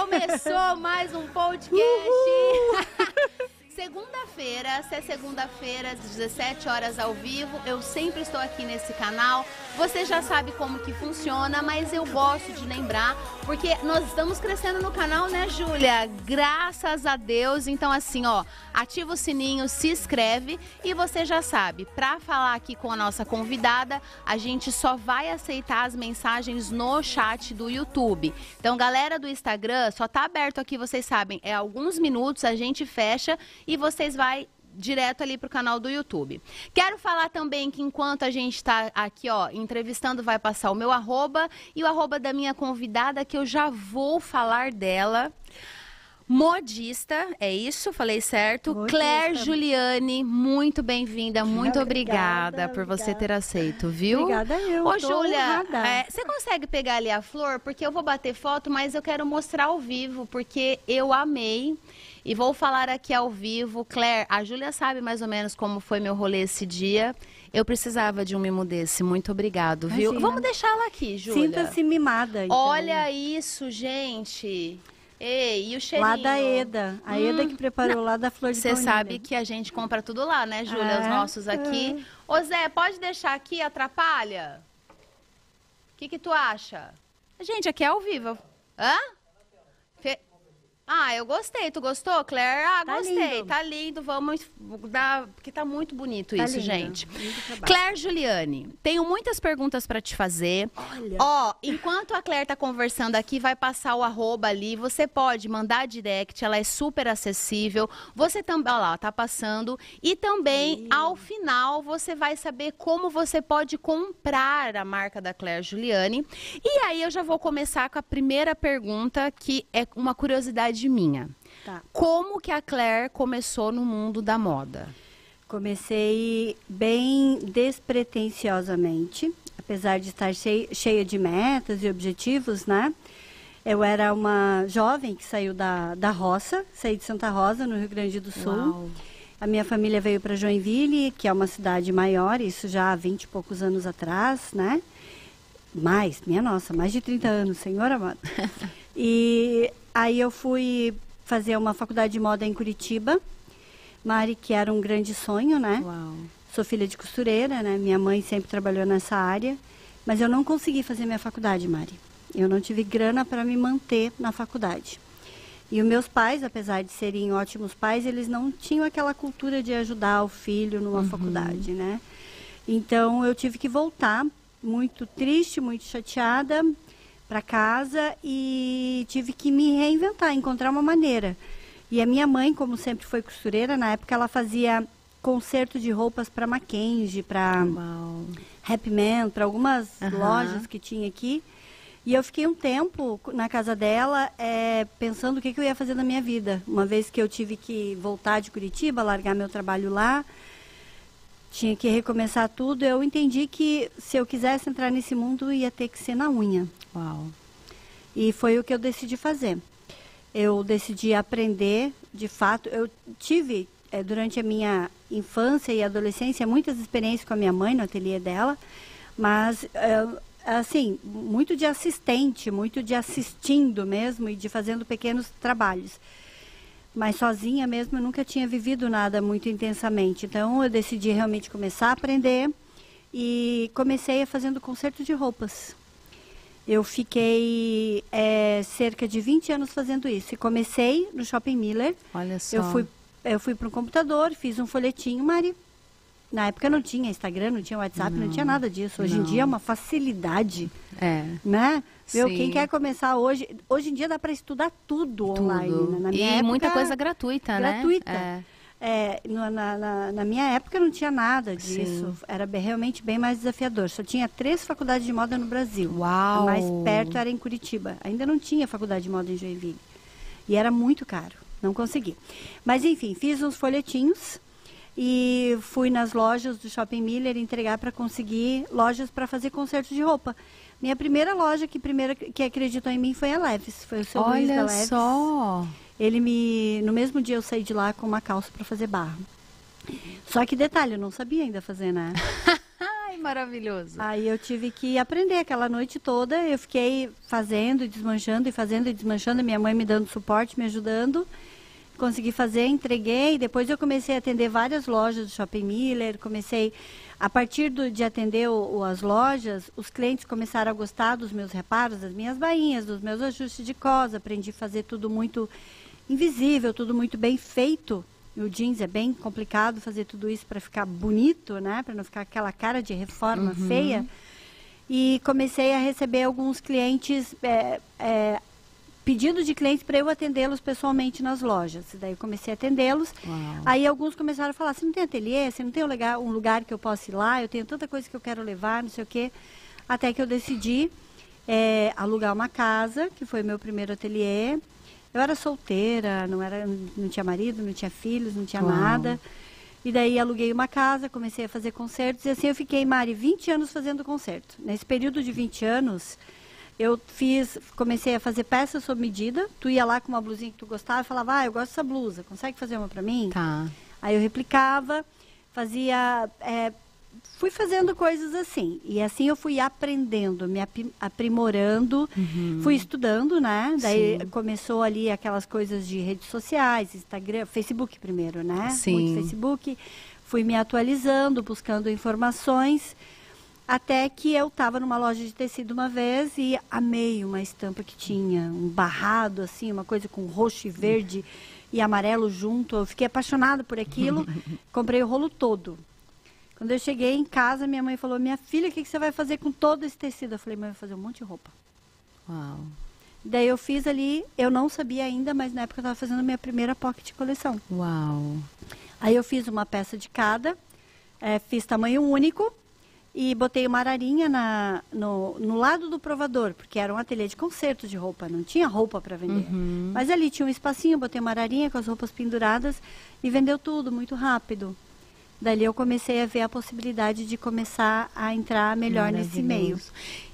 Começou mais um podcast. Segunda-feira, se é segunda-feira, às 17 horas ao vivo, eu sempre estou aqui nesse canal. Você já sabe como que funciona, mas eu gosto de lembrar, porque nós estamos crescendo no canal, né, Júlia? Graças a Deus. Então, assim, ó, ativa o sininho, se inscreve e você já sabe, para falar aqui com a nossa convidada, a gente só vai aceitar as mensagens no chat do YouTube. Então, galera do Instagram, só tá aberto aqui, vocês sabem, é alguns minutos, a gente fecha e vocês vai direto ali para o canal do YouTube. Quero falar também que enquanto a gente está aqui, ó, entrevistando, vai passar o meu arroba e o arroba da minha convidada, que eu já vou falar dela. Modista, é isso? Falei certo? Modista. Claire Juliane, muito bem-vinda, muito obrigada, Obrigada, por você obrigada. ter aceito, viu? Obrigada eu. Ô, Júlia, é, você consegue pegar ali a flor? Porque eu vou bater foto, mas eu quero mostrar ao vivo, porque eu amei. E vou falar aqui ao vivo. Claire, a Júlia sabe mais ou menos como foi meu rolê esse dia. Eu precisava de um mimo desse. Muito obrigado, viu? Imagina. Vamos deixar ela aqui, Júlia. Sinta-se mimada. Então. Olha isso, gente. Ei, e o cheirinho? Lá da Eda. A Eda que preparou lá da Flor de Você sabe que a gente compra tudo lá, né, Júlia? Os É, nossos aqui. Ô, Zé, pode deixar aqui, atrapalha? O que que tu acha? Gente, aqui é ao vivo. Hã? Ah, eu gostei. Tu gostou, Claire? Ah, Tá gostei. lindo. Tá lindo. Vamos dar... Porque tá muito bonito Tá isso, lindo. gente. Lindo. Claire Juliane, tenho muitas perguntas para te fazer. Olha. Ó, enquanto a Claire tá conversando aqui, vai passar o arroba ali. Você pode mandar direct, ela é super acessível. Você também, ó lá, tá passando. E também, ao final, você vai saber como você pode comprar a marca da Claire Juliane. E aí eu já vou começar com a primeira pergunta, que é uma curiosidade minha. Tá. Como que a Claire começou no mundo da moda? Comecei bem despretensiosamente, apesar de estar chei- cheia de metas e objetivos, né? Eu era uma jovem que saiu da, da roça, saí de Santa Rosa, no Rio Grande do Sul. Uau. A minha família veio para Joinville, que é uma cidade maior, isso já há 20 e poucos anos atrás, né? Mais, minha nossa, mais de 30 anos, senhor amado. e aí eu fui fazer uma faculdade de moda em Curitiba, Mari, que era um grande sonho, né? Uau. Sou filha de costureira, né? Minha mãe sempre trabalhou nessa área, mas eu não consegui fazer minha faculdade, Mari. Eu não tive grana para me manter na faculdade. E os meus pais, apesar de serem ótimos pais, eles não tinham aquela cultura de ajudar o filho numa faculdade, né? Então eu tive que voltar, muito triste, muito chateada, para casa e tive que me reinventar, encontrar uma maneira. E a minha mãe, como sempre foi costureira, na época ela fazia conserto de roupas para Mackenzie, para. Happy Man, para algumas Aham. lojas que tinha aqui. E eu fiquei um tempo na casa dela, eh, pensando o que, que eu ia fazer na minha vida. Uma vez que eu tive que voltar de Curitiba, largar meu trabalho lá, tinha que recomeçar tudo, eu entendi que se eu quisesse entrar nesse mundo, ia ter que ser na unha. Uau. E foi o que eu decidi fazer. Eu decidi aprender, de fato. Eu tive, eh, durante a minha infância e adolescência, muitas experiências com a minha mãe no ateliê dela, mas, eh, assim, muito de assistente, muito de assistindo mesmo e de fazendo pequenos trabalhos. Mas sozinha mesmo eu nunca tinha vivido nada muito intensamente. Então eu decidi realmente começar a aprender e comecei a fazendo conserto de roupas. Eu fiquei eh, cerca de 20 anos fazendo isso. E comecei no Shopping Miller. Olha só. Eu fui, eu fui para um computador, fiz um folhetinho, Mari. Na época não tinha Instagram, não tinha WhatsApp, não, tinha nada disso. Hoje não. em dia é uma facilidade, É. né? Meu, Sim. quem quer começar hoje, hoje em dia dá para estudar tudo, online. Tudo. né? Na e minha época, muita coisa gratuita, né? gratuita. É. É, na, na- na minha época não tinha nada disso. Sim. Era realmente bem mais desafiador. Só tinha três faculdades de moda no Brasil. Uau! A mais perto era em Curitiba. Ainda não tinha faculdade de moda em Joinville. E era muito caro. Não consegui. Mas enfim, fiz uns folhetinhos e fui nas lojas do Shopping Miller entregar para conseguir lojas para fazer concerto de roupa. Minha primeira loja que primeiro que acreditou em mim foi a Leves, foi o seu Luiz da Olha Leves. só. Ele me. No mesmo dia eu saí de lá com uma calça para fazer barro. Só que detalhe, eu não sabia ainda fazer, né? Ai, maravilhoso. Aí eu tive que aprender aquela noite toda. Eu fiquei fazendo, desmanchando e fazendo e desmanchando. Minha mãe me dando suporte, me ajudando. Consegui fazer, entreguei. Depois eu comecei a atender várias lojas do Shopping Miller. Comecei, a partir do, de atender o, o, as lojas, os clientes começaram a gostar dos meus reparos, das minhas bainhas, dos meus ajustes de cos. Aprendi a fazer tudo muito invisível, tudo muito bem feito. E o jeans é bem complicado fazer tudo isso para ficar bonito, né? Para não ficar aquela cara de reforma uhum. feia. E comecei a receber alguns clientes, é, é, pedido de clientes para eu atendê-los pessoalmente nas lojas. Daí comecei a atendê-los. Aí alguns começaram a falar: você não tem ateliê? Você não tem um lugar, um lugar que eu possa ir lá? Eu tenho tanta coisa que eu quero levar, não sei o quê. Até que eu decidi é, alugar uma casa, que foi meu primeiro ateliê. Eu era solteira, não, era, não tinha marido, não tinha filhos, não tinha Uau. nada. E daí aluguei uma casa, comecei a fazer concertos. E assim eu fiquei, Mari, 20 anos fazendo concerto. Nesse período de 20 anos, eu fiz, comecei a fazer peças sob medida. Tu ia lá com uma blusinha que tu gostava e falava, ah, eu gosto dessa blusa, consegue fazer uma para mim? Tá. Aí eu replicava, fazia é, fui fazendo coisas assim. E assim eu fui aprendendo, me aprimorando, uhum. fui estudando, né? Daí Sim. começou ali aquelas coisas de redes sociais, Instagram, Facebook primeiro, né? Sim. Muito Facebook. Fui me atualizando, buscando informações. Até que eu estava numa loja de tecido uma vez e amei uma estampa que tinha um barrado, assim, uma coisa com roxo e verde e amarelo junto. Eu fiquei apaixonada por aquilo. Comprei o rolo todo. Quando eu cheguei em casa, minha mãe falou: Minha filha, o que, que você vai fazer com todo esse tecido? Eu falei: Mãe, eu vou fazer um monte de roupa. Uau. Daí eu fiz ali, eu não sabia ainda, mas na época eu estava fazendo a minha primeira pocket coleção. Uau. Aí eu fiz uma peça de cada, é, fiz tamanho único e botei uma ararinha na, no, no lado do provador, porque era um ateliê de concerto de roupa, não tinha roupa para vender. Uhum. Mas ali tinha um espacinho, botei uma ararinha com as roupas penduradas e vendeu tudo muito rápido. Dali eu comecei a ver a possibilidade de começar a entrar melhor nesse meio.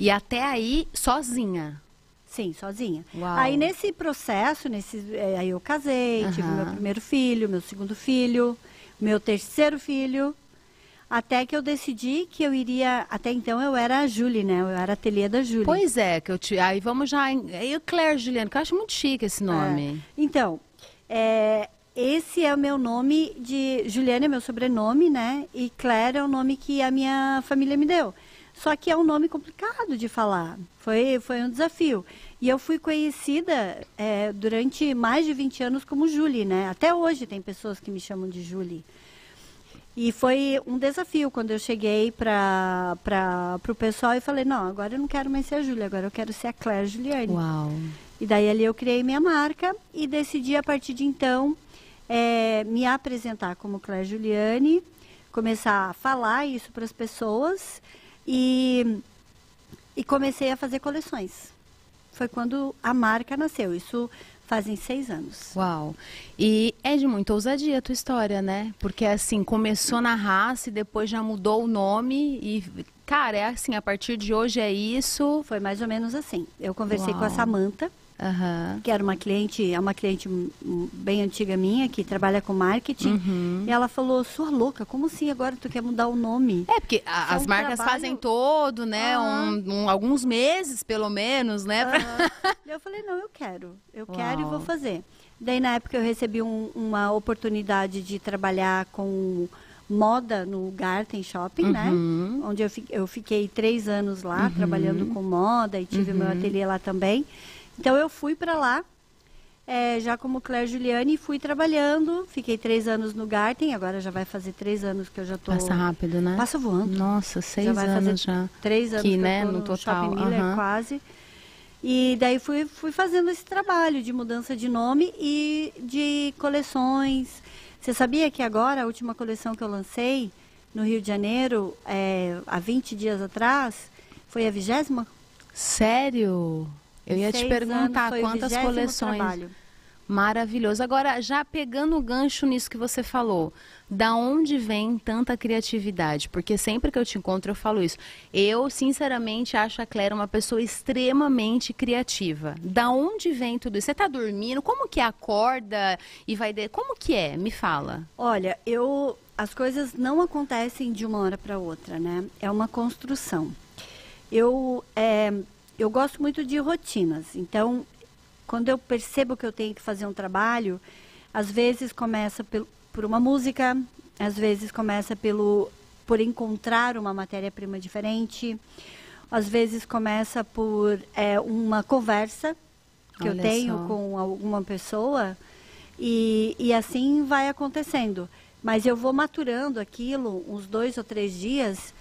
E até aí, sozinha? Sim, sozinha. Uau. Aí nesse processo, nesse, é, aí eu casei, uhum. tive meu primeiro filho, meu segundo filho, meu terceiro filho. Até que eu decidi que eu iria. Até então eu era a Julie, né? Eu era a ateliê da Julie. Pois é, que eu te. Aí vamos já. E o Claire Juliano, que eu acho muito chique esse nome. É. Então, é, esse é o meu nome de. Juliana é meu sobrenome, né? E Claire é o nome que a minha família me deu. Só que é um nome complicado de falar. Foi, foi um desafio. E eu fui conhecida é, durante mais de 20 anos como Julie, né? Até hoje tem pessoas que me chamam de Julie. E foi um desafio quando eu cheguei para o pessoal e falei, não, agora eu não quero mais ser a Júlia, agora eu quero ser a Claire Juliane. Uau! E daí ali eu criei minha marca e decidi a partir de então é, me apresentar como Claire Juliane, começar a falar isso para as pessoas e, e comecei a fazer coleções. Foi quando a marca nasceu. Isso fazem seis anos. Uau! E é de muita ousadia a tua história, né? Porque assim, começou na raça e depois já mudou o nome e. Cara, é assim, a partir de hoje é isso. Foi mais ou menos assim. Eu conversei Uau. com a Samanta, Uhum. que era uma cliente, é uma cliente bem antiga minha, que trabalha com marketing. Uhum. E ela falou, sua louca, como assim agora tu quer mudar o nome? É, porque a, é as um marcas trabalho... fazem todo, né? Uhum. Um, um, alguns meses, pelo menos, né? Pra... eu falei, não, eu quero. Eu Uau. quero e vou fazer. Daí, na época, eu recebi um, uma oportunidade de trabalhar com moda no Garten Shopping, né? uhum. né? Onde eu, eu fiquei três anos lá, uhum. trabalhando com moda e tive uhum. meu ateliê lá também. Então eu fui para lá, é, já como Claire Juliane, e fui trabalhando. Fiquei três anos no Garten, agora já vai fazer três anos que eu já tô. Passa rápido, né? Passa voando. Nossa, seis já vai anos fazer já. Três anos que, né, no, no total. Shopping Miller, uhum. quase. E daí fui, fui fazendo esse trabalho de mudança de nome e de coleções. Você sabia que agora, a última coleção que eu lancei no Rio de Janeiro, é, há 20 dias atrás, foi a vigésima? Sério? Eu ia te perguntar quantas coleções. Trabalho. Maravilhoso. Agora, já pegando o gancho nisso que você falou, da onde vem tanta criatividade? Porque sempre que eu te encontro eu falo isso. Eu, sinceramente, acho a Clara uma pessoa extremamente criativa. Da onde vem tudo isso? Você está dormindo? Como que acorda e vai... De... Como que é? Me fala. Olha, eu as coisas não acontecem de uma hora para outra, né? É uma construção. Eu, é, eu gosto muito de rotinas, então, quando eu percebo que eu tenho que fazer um trabalho, às vezes começa por, por uma música, às vezes começa pelo por encontrar uma matéria-prima diferente, às vezes começa por é, uma conversa que Olha eu tenho só. com alguma pessoa e, e assim vai acontecendo. Mas eu vou maturando aquilo uns dois ou três dias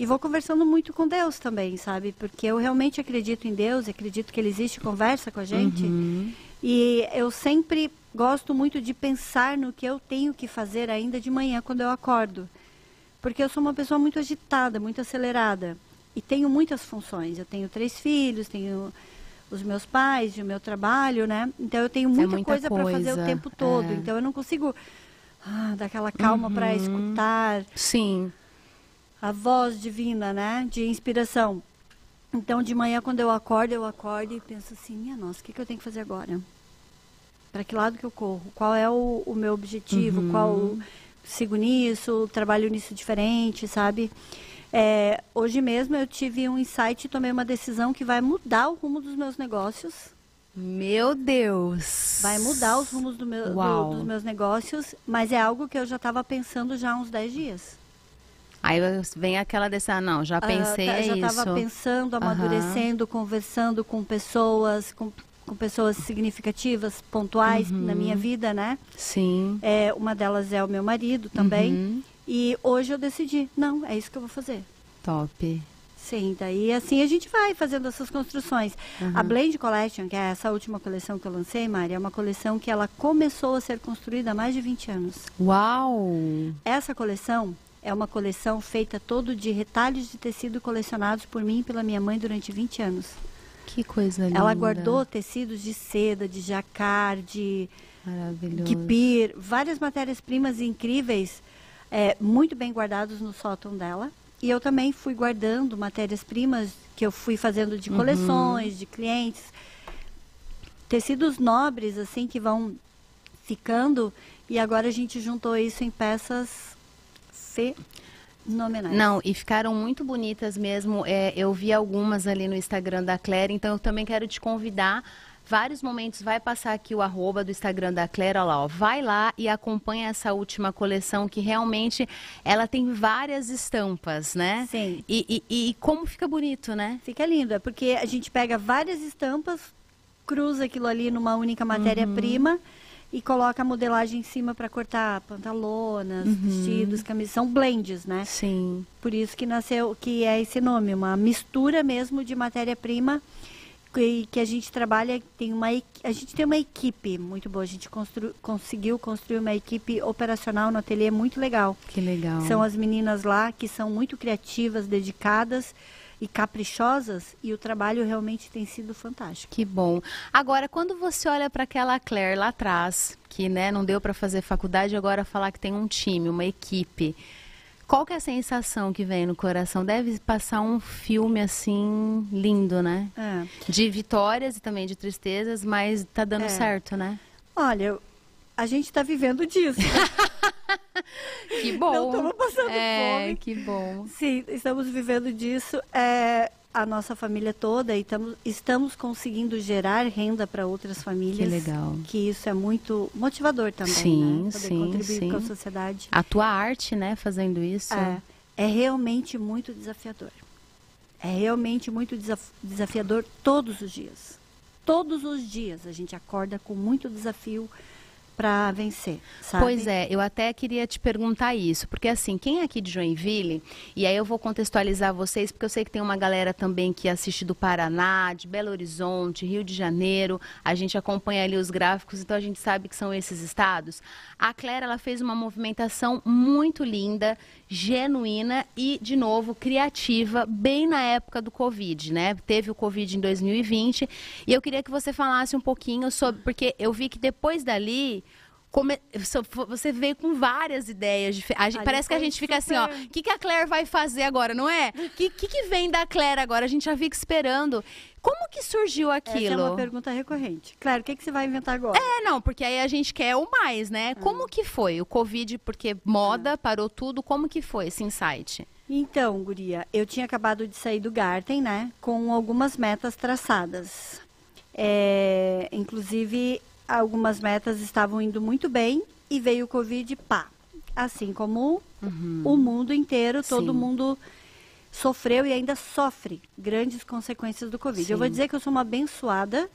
e vou conversando muito com Deus também, sabe? Porque eu realmente acredito em Deus, acredito que Ele existe, conversa com a gente. Uhum. E eu sempre gosto muito de pensar no que eu tenho que fazer ainda de manhã quando eu acordo. Porque eu sou uma pessoa muito agitada, muito acelerada. E tenho muitas funções. Eu tenho três filhos, tenho os meus pais e o meu trabalho, né? Então eu tenho muita, é muita coisa, coisa. para fazer o tempo todo. É. Então eu não consigo ah, dar aquela calma uhum. para escutar. Sim. A voz divina, né? De inspiração. Então de manhã quando eu acordo, eu acordo e penso assim, minha nossa, o que, que eu tenho que fazer agora? Para que lado que eu corro? Qual é o, o meu objetivo? Uhum. Qual sigo nisso, trabalho nisso diferente, sabe? É, hoje mesmo eu tive um insight e tomei uma decisão que vai mudar o rumo dos meus negócios. Meu Deus! Vai mudar os rumos do meu, do, dos meus negócios, mas é algo que eu já estava pensando já há uns 10 dias. Aí vem aquela dessa, não, já ah, pensei tá, já isso. Já estava pensando, amadurecendo, uhum. conversando com pessoas, com com pessoas significativas, pontuais uhum. na minha vida, né? Sim. É, uma delas é o meu marido também. Uhum. E hoje eu decidi, não, é isso que eu vou fazer. Top. Sim, daí assim a gente vai fazendo essas construções. Uhum. A Blend Collection, que é essa última coleção que eu lancei, Mari, é uma coleção que ela começou a ser construída há mais de 20 anos. Uau! Essa coleção é uma coleção feita todo de retalhos de tecido colecionados por mim e pela minha mãe durante 20 anos. Que coisa linda. Ela guardou tecidos de seda, de jacquard, de kipir, várias matérias-primas incríveis, é, muito bem guardados no sótão dela. E eu também fui guardando matérias-primas que eu fui fazendo de uhum. coleções, uhum. de clientes. Tecidos nobres, assim, que vão ficando. E agora a gente juntou isso em peças Fenomenais. Não, e ficaram muito bonitas mesmo. É, eu vi algumas ali no Instagram da Claire, então eu também quero te convidar. Vários momentos vai passar aqui o arroba do Instagram da Claire, olha lá, ó, vai lá e acompanha essa última coleção que realmente ela tem várias estampas, né? Sim. E, e, e como fica bonito, né? Fica lindo, é porque a gente pega várias estampas, cruza aquilo ali numa única matéria-prima. Uhum e coloca a modelagem em cima para cortar pantalonas, uhum. vestidos, camisas. São blends, né? Sim. Por isso que nasceu, que é esse nome, uma mistura mesmo de matéria-prima que, que a gente trabalha, tem uma, a gente tem uma equipe muito boa. A gente constru, conseguiu construir uma equipe operacional no ateliê muito legal. Que legal. São as meninas lá que são muito criativas, dedicadas e caprichosas e o trabalho realmente tem sido fantástico. Que bom. Agora, quando você olha para aquela Claire lá atrás, que né, não deu para fazer faculdade, agora falar que tem um time, uma equipe, qual que é a sensação que vem no coração? Deve passar um filme assim lindo, né? É. De vitórias e também de tristezas, mas tá dando é. certo, né? Olha, a gente está vivendo disso. que bom. Não estamos passando é, fome. Que bom. Sim, estamos vivendo disso. É, a nossa família toda e tamo, estamos conseguindo gerar renda para outras famílias. Que legal. Que isso é muito motivador também, sim, né? Poder sim, contribuir sim. com a sociedade. A tua arte, né, fazendo isso. É, é realmente muito desafiador. É realmente muito desafiador todos os dias. Todos os dias a gente acorda com muito desafio para vencer, sabe? Pois é, eu até queria te perguntar isso, porque assim, quem é aqui de Joinville, e aí eu vou contextualizar vocês, porque eu sei que tem uma galera também que assiste do Paraná, de Belo Horizonte, Rio de Janeiro, a gente acompanha ali os gráficos, então a gente sabe que são esses estados. A Clara, ela fez uma movimentação muito linda, genuína e, de novo, criativa, bem na época do Covid, né? Teve o Covid em 2020, e eu queria que você falasse um pouquinho sobre, porque eu vi que depois dali Come... Você veio com várias ideias. Gente... Parece que a gente fica super... assim, ó. O que, que a Claire vai fazer agora, não é? O que, que, que, vem da Claire agora? A gente já fica esperando. Como que surgiu aquilo? Essa é uma pergunta recorrente. Claro, o que, que você vai inventar agora? É, não, porque aí a gente quer o mais, né? Como que foi? O Covid, porque moda, parou tudo. Como que foi esse insight? Então, Guria, eu tinha acabado de sair do Garten, né? Com algumas metas traçadas. É, inclusive, algumas metas estavam indo muito bem e veio o Covid, pá. Assim como o mundo inteiro, todo Sim. mundo sofreu e ainda sofre grandes consequências do Covid. Eu vou Sim. dizer que eu sou uma abençoada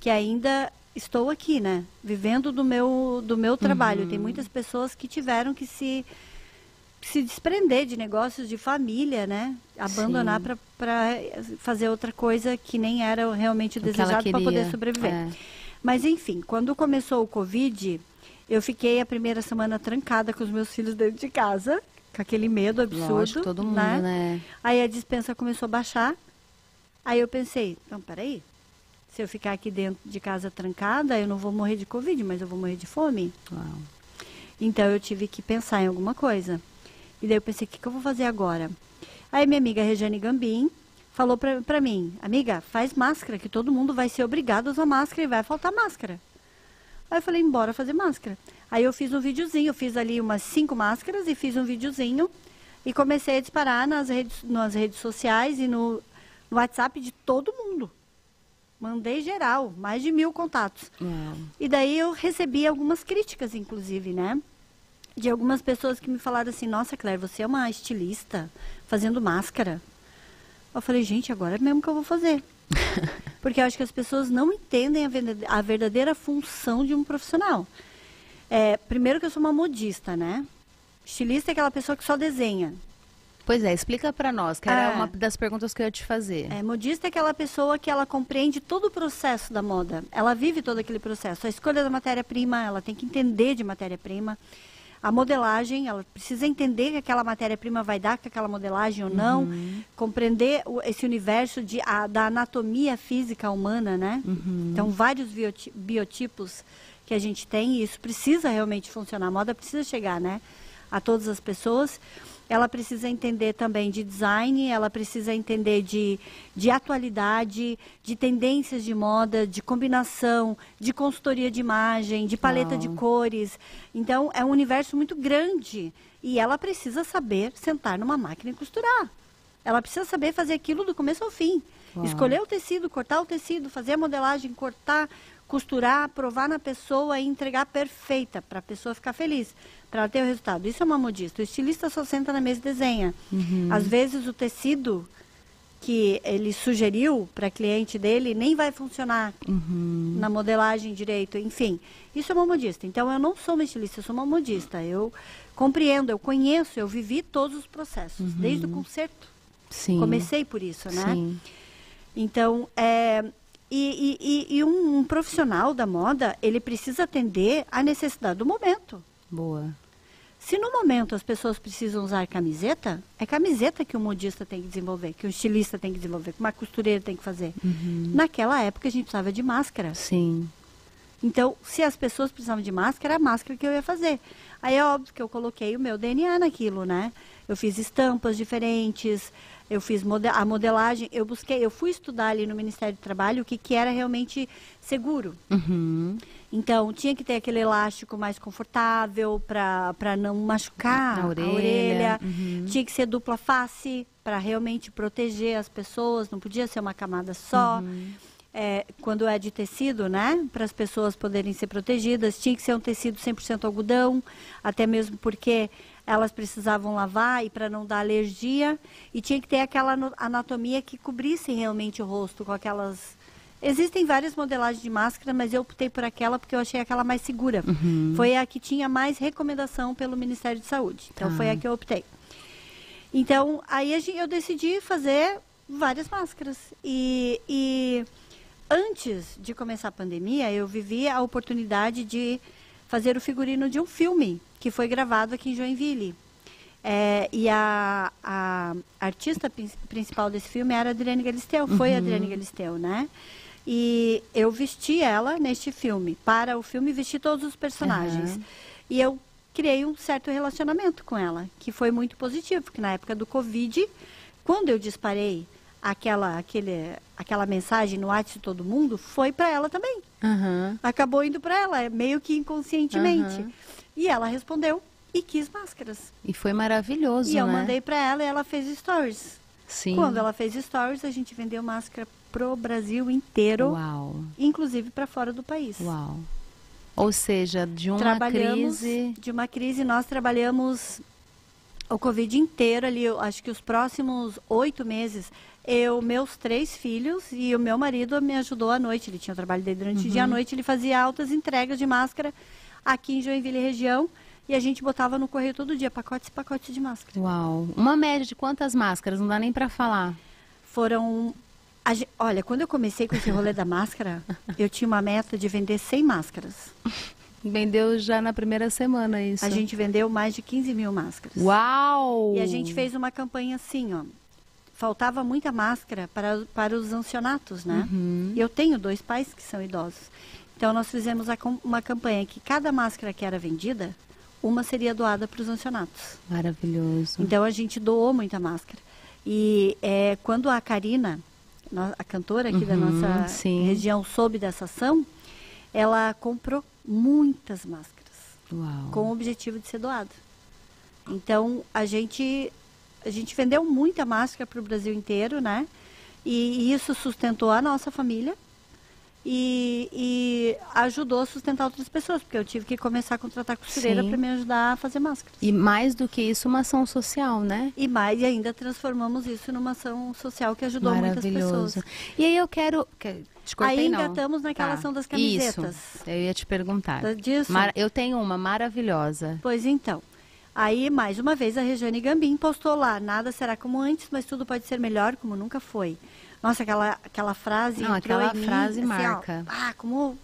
que ainda estou aqui, né? Vivendo do meu, do meu trabalho. Uhum. Tem muitas pessoas que tiveram que se se desprender de negócios de família, né? Abandonar Sim. para fazer outra coisa que nem era realmente O desejado para poder sobreviver. É. Mas enfim, quando começou o Covid, eu fiquei a primeira semana trancada com os meus filhos dentro de casa, com aquele medo absurdo. Lógico, todo mundo, né? Aí a dispensa começou a baixar. Aí eu pensei, não, peraí. Se eu ficar aqui dentro de casa trancada, eu não vou morrer de Covid, mas eu vou morrer de fome. Uau. Então eu tive que pensar em alguma coisa. E daí eu pensei, o que, que eu vou fazer agora? Aí minha amiga Regiane Gambim falou pra, pra mim, amiga, faz máscara, que todo mundo vai ser obrigado a usar máscara e vai faltar máscara. Aí eu falei, embora fazer máscara. Aí eu fiz um videozinho, eu fiz ali umas cinco máscaras e fiz um videozinho e comecei a disparar nas redes, nas redes sociais e no, no WhatsApp de todo mundo. Mandei geral, mais de mil contatos. Uau. E daí eu recebi algumas críticas, inclusive, né? De algumas pessoas que me falaram assim, nossa, Claire, você é uma estilista fazendo máscara. Eu falei, gente, agora é mesmo que eu vou fazer. Porque eu acho que as pessoas não entendem a verdade- a verdadeira função de um profissional. É, primeiro que eu sou uma modista, né? Estilista é aquela pessoa que só desenha. Pois é, explica pra nós, que era Ah. uma das perguntas que eu ia te fazer. É, modista é aquela pessoa que ela compreende todo o processo da moda. Ela vive todo aquele processo. A escolha da matéria-prima, ela tem que entender de matéria-prima. A modelagem, ela precisa entender que aquela matéria-prima vai dar com aquela modelagem ou não. Compreender o- esse universo de, a- da anatomia física humana, né? Então, vários bioti- biotipos que a gente tem e isso precisa realmente funcionar. A moda precisa chegar, né? A todas as pessoas. Ela precisa entender também de design, ela precisa entender de, de atualidade, de tendências de moda, de combinação, de consultoria de imagem, de paleta de Uau. cores. Então, é um universo muito grande. E ela precisa saber sentar numa máquina e costurar. Ela precisa saber fazer aquilo do começo ao fim. Uau. Escolher o tecido, cortar o tecido, fazer a modelagem, cortar, costurar, provar na pessoa e entregar perfeita para a pessoa ficar feliz, para ela ter o resultado. Isso é uma modista. O estilista só senta na mesa e desenha. Às vezes o tecido que ele sugeriu para cliente dele nem vai funcionar Uhum. na modelagem direito, enfim. Isso é uma modista. Então eu não sou uma estilista, eu sou uma modista. Eu compreendo, eu conheço, eu vivi todos os processos, desde o conserto. Sim. Comecei por isso, né? Sim. Então, é, e, e- e- um, um profissional da moda, ele precisa atender à necessidade do momento. Boa. Se no momento as pessoas precisam usar camiseta, é camiseta que o modista tem que desenvolver, que o estilista tem que desenvolver, que uma costureira tem que fazer. Naquela época a gente precisava de máscara. Sim. Então, se as pessoas precisavam de máscara, era a máscara que eu ia fazer. Aí é óbvio que eu coloquei o meu DNA naquilo, né? Eu fiz estampas diferentes, eu fiz mode- a modelagem, eu busquei, eu fui estudar ali no Ministério do Trabalho o que, que era realmente seguro. Uhum. Então, tinha que ter aquele elástico mais confortável para não machucar A a orelha, orelha. uhum. Tinha que ser dupla face para realmente proteger as pessoas, não podia ser uma camada só. Uhum. É, quando é de tecido, né? Para as pessoas poderem ser protegidas, tinha que ser um tecido 100% algodão, até mesmo porque elas precisavam lavar e para não dar alergia. E tinha que ter aquela anatomia que cobrisse realmente o rosto com aquelas. Existem várias modelagens de máscara, mas eu optei por aquela porque eu achei aquela mais segura. Uhum. Foi a que tinha mais recomendação pelo Ministério de Saúde. Então Tá. foi a que eu optei. Então, aí eu decidi fazer várias máscaras. E, e antes de começar a pandemia, eu vivi a oportunidade de fazer o figurino de um filme que foi gravado aqui em Joinville. É, e a, a artista prin- principal desse filme era a Adriane Galisteu, foi a Adriane Galisteu, né? E eu vesti ela neste filme. Para o filme, vesti todos os personagens. Aham. E eu criei um certo relacionamento com ela, que foi muito positivo, porque na época do Covid, quando eu disparei aquela, aquele, aquela mensagem no WhatsApp de todo mundo, foi para ela também. Aham. Acabou indo para ela, meio que inconscientemente. Aham. E ela respondeu e quis máscaras. E foi maravilhoso, e eu né? mandei para ela e ela fez stories. Sim. Quando ela fez stories, a gente vendeu máscara pro Brasil inteiro, Uau, inclusive para fora do país. uau. Ou seja, de uma trabalhamos crise... de uma crise, nós trabalhamos o Covid inteiro ali, eu acho que os próximos oito meses, eu, meus três filhos e o meu marido me ajudou à noite, ele tinha o trabalho dele durante o Uhum. dia, à noite ele fazia altas entregas de máscara aqui em Joinville região e a gente botava no correio todo dia, pacotes e pacotes de máscara. Uau. Uma média de quantas máscaras? Não dá nem pra falar. Foram, olha, quando eu comecei com esse rolê da máscara, eu tinha uma meta de vender 100 máscaras. Vendeu já na primeira semana isso. A gente vendeu mais de 15 mil máscaras. Uau! E a gente fez uma campanha assim, ó. Faltava muita máscara para, para os ancianatos, né? Uhum. Eu tenho dois pais que são idosos. Então nós fizemos uma campanha que cada máscara que era vendida, uma seria doada para os ancianatos. Maravilhoso. Então a gente doou muita máscara. E é, quando a Karina, a cantora aqui da Uhum, nossa sim. região, soube dessa ação, ela comprou muitas máscaras Uau. com o objetivo de ser doado. Então, a gente, a gente vendeu muita máscara para o Brasil inteiro, né? E, isso sustentou a nossa família e, e ajudou a sustentar outras pessoas, porque eu tive que começar a contratar costureira para me ajudar a fazer máscaras. E mais do que isso, uma ação social, né? E mais, e ainda transformamos isso numa ação social que ajudou muitas pessoas. E aí eu quero. que- Te cortei, Aí não. engatamos naquela Tá. ação das camisetas. Isso. Eu ia te perguntar. Da- disso? Mar- Eu tenho uma maravilhosa. Pois então. Aí, mais uma vez, a Regiane Gambim postou lá, nada será como antes, mas tudo pode ser melhor, como nunca foi. Nossa, aquela, aquela frase Não, aquela mim, frase assim, ó, marca. ah, como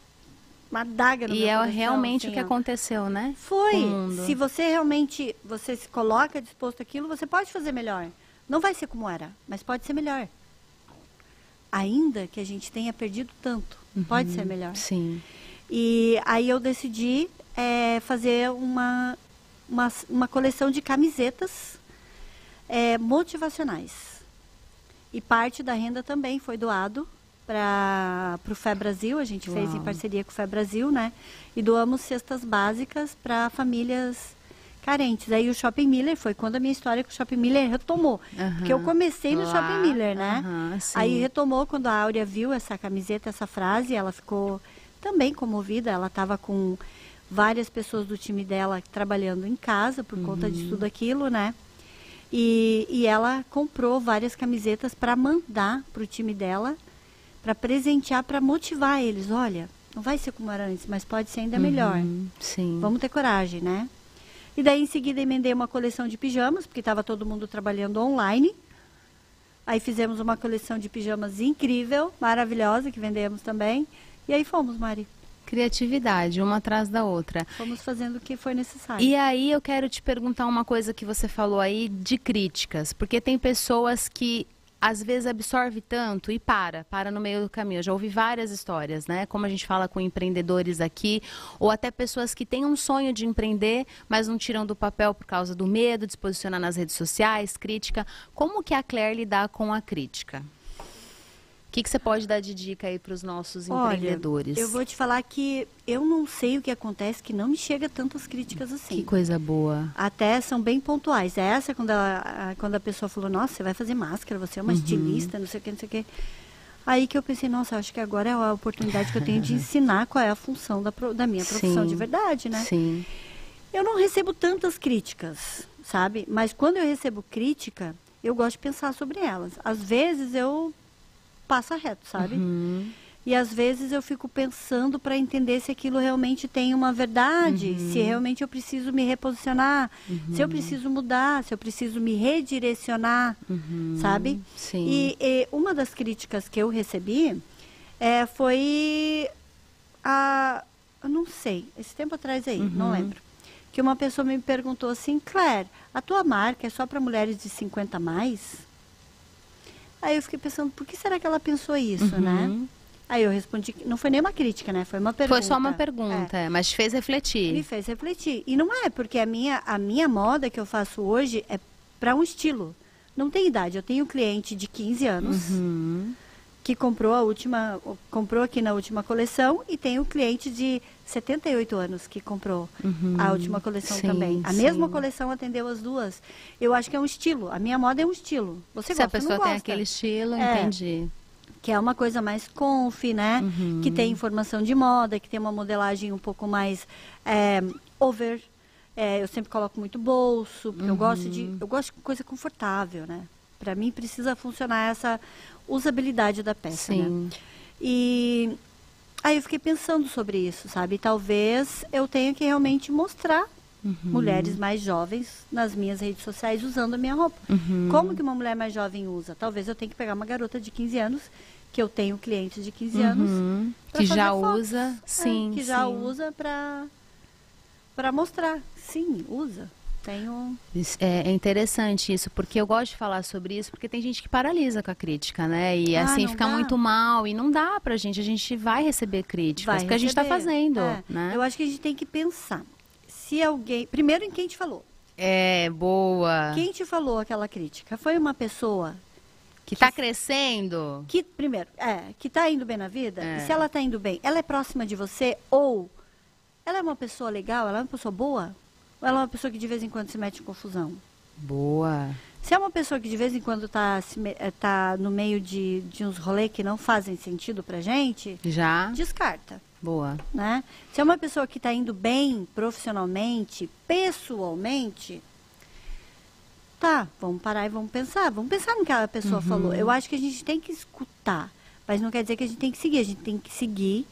uma daga no E é coração, realmente assim, o que ó. aconteceu, né? Foi. Se você realmente, você se coloca disposto àquilo, você pode fazer melhor. Não vai ser como era, mas pode ser melhor. Ainda que a gente tenha perdido tanto, pode Uhum. ser melhor. Sim. E aí eu decidi eh, fazer uma, uma, uma coleção de camisetas eh, motivacionais. E parte da renda também foi doado para o Fé Brasil, a gente fez em Uau. parceria com o Fé Brasil, né? E doamos cestas básicas para famílias carentes. Aí o Shopping Miller foi quando a minha história com o Shopping Miller retomou. Porque eu comecei no Lá, Shopping Miller, né? sim. Aí retomou quando a Áurea viu essa camiseta, essa frase, ela ficou também comovida. Ela estava com várias pessoas do time dela trabalhando em casa por conta de tudo aquilo, né? E, e ela comprou várias camisetas para mandar para o time dela, para presentear, para motivar eles. Olha, não vai ser como era antes, mas pode ser ainda melhor. Uhum, Sim. Vamos ter coragem, né? E daí em seguida emendei uma coleção de pijamas, porque estava todo mundo trabalhando online. Aí fizemos uma coleção de pijamas incrível, maravilhosa, que vendemos também. E aí fomos, Mari. Criatividade, uma atrás da outra. Fomos fazendo o que foi necessário. E aí eu quero te perguntar uma coisa que você falou aí de críticas, porque tem pessoas que às vezes absorve tanto e para, para no meio do caminho. Eu já ouvi várias histórias, né? Como a gente fala com empreendedores aqui, ou até pessoas que têm um sonho de empreender, mas não tiram do papel por causa do medo de se posicionar nas redes sociais, crítica. Como que a Claire lidar com a crítica? O que, que você pode dar de dica aí para os nossos Olha, empreendedores? eu vou te falar que eu não sei o que acontece, que não me chega tantas críticas assim. Que coisa boa. Até são bem pontuais. Essa, quando a, a- quando a pessoa falou, nossa, você vai fazer máscara, você é uma estilista, não sei o que, não sei o que. Aí que eu pensei, nossa, acho que agora é a oportunidade que eu tenho de ensinar qual é a função da, da minha profissão Sim. de verdade, né? Sim. Eu não recebo tantas críticas, sabe? Mas quando eu recebo crítica, eu gosto de pensar sobre elas. Às vezes eu passo reto, sabe? Uhum. E às vezes eu fico pensando para entender se aquilo realmente tem uma verdade, Uhum. se realmente eu preciso me reposicionar, se eu preciso mudar, se eu preciso me redirecionar, sabe? Sim. E, e uma das críticas que eu recebi é, foi a. Eu não sei, esse tempo atrás aí, Uhum. não lembro. Que uma pessoa me perguntou assim, Claire, a tua marca é só para mulheres de 50 a mais? Aí eu fiquei pensando, por que será que ela pensou isso, né? Uhum. Aí eu respondi, não foi nem uma crítica, né? Foi uma pergunta. Foi só uma pergunta, É. mas te fez refletir. Me fez refletir. E não é, porque a minha, a minha moda que eu faço hoje é para um estilo. não tem idade. Eu tenho cliente de 15 anos Uhum. Que comprou a última, comprou aqui na última coleção e tem um cliente de 78 anos que comprou a última coleção Sim, também. A mesma sim. coleção atendeu as duas. Eu acho que é um estilo. A minha moda é um estilo. Você Se a gosta, pessoa não tem aquele estilo, É. entendi. que é uma coisa mais conf, né? Uhum. Que tem informação de moda, que tem uma modelagem um pouco mais é, over. É, eu sempre coloco muito bolso, porque eu gosto de Uhum. eu gosto de coisa confortável, né? Para mim precisa funcionar essa usabilidade da peça, né? Sim. E aí eu fiquei pensando sobre isso, sabe? Talvez eu tenha que realmente mostrar Uhum. mulheres mais jovens nas minhas redes sociais usando a minha roupa. Uhum. Como que uma mulher mais jovem usa? Talvez eu tenha que pegar uma garota de 15 anos, que eu tenho clientes de 15 anos, Uhum. pra Que já fotos. usa, É, sim. que já sim. usa para para mostrar. Sim, usa. Tenho É, é interessante isso, porque eu gosto de falar sobre isso, porque tem gente que paralisa com a crítica, né? E Ah, assim fica dá. muito mal, e não dá pra gente, a gente vai receber críticas, vai porque a gente tá receber. fazendo, É, né? Eu acho que a gente tem que pensar. Se alguém, primeiro em quem te falou. É, boa. Quem te falou aquela crítica? Foi uma pessoa Que tá crescendo. que primeiro, é, que está indo bem na vida, É. e se ela está indo bem, ela é próxima de você ou ela é uma pessoa legal, ela é uma pessoa boa, ou ela é uma pessoa que de vez em quando se mete em confusão? Boa. Se é uma pessoa que de vez em quando está tá no meio de, de uns rolês que não fazem sentido pra gente, Já? descarta, Boa. né? Se é uma pessoa que está indo bem profissionalmente, pessoalmente, tá, vamos parar e vamos pensar. Vamos pensar no que a pessoa falou. Eu acho que a gente tem que escutar, mas não quer dizer que a gente tem que seguir. A gente tem que seguir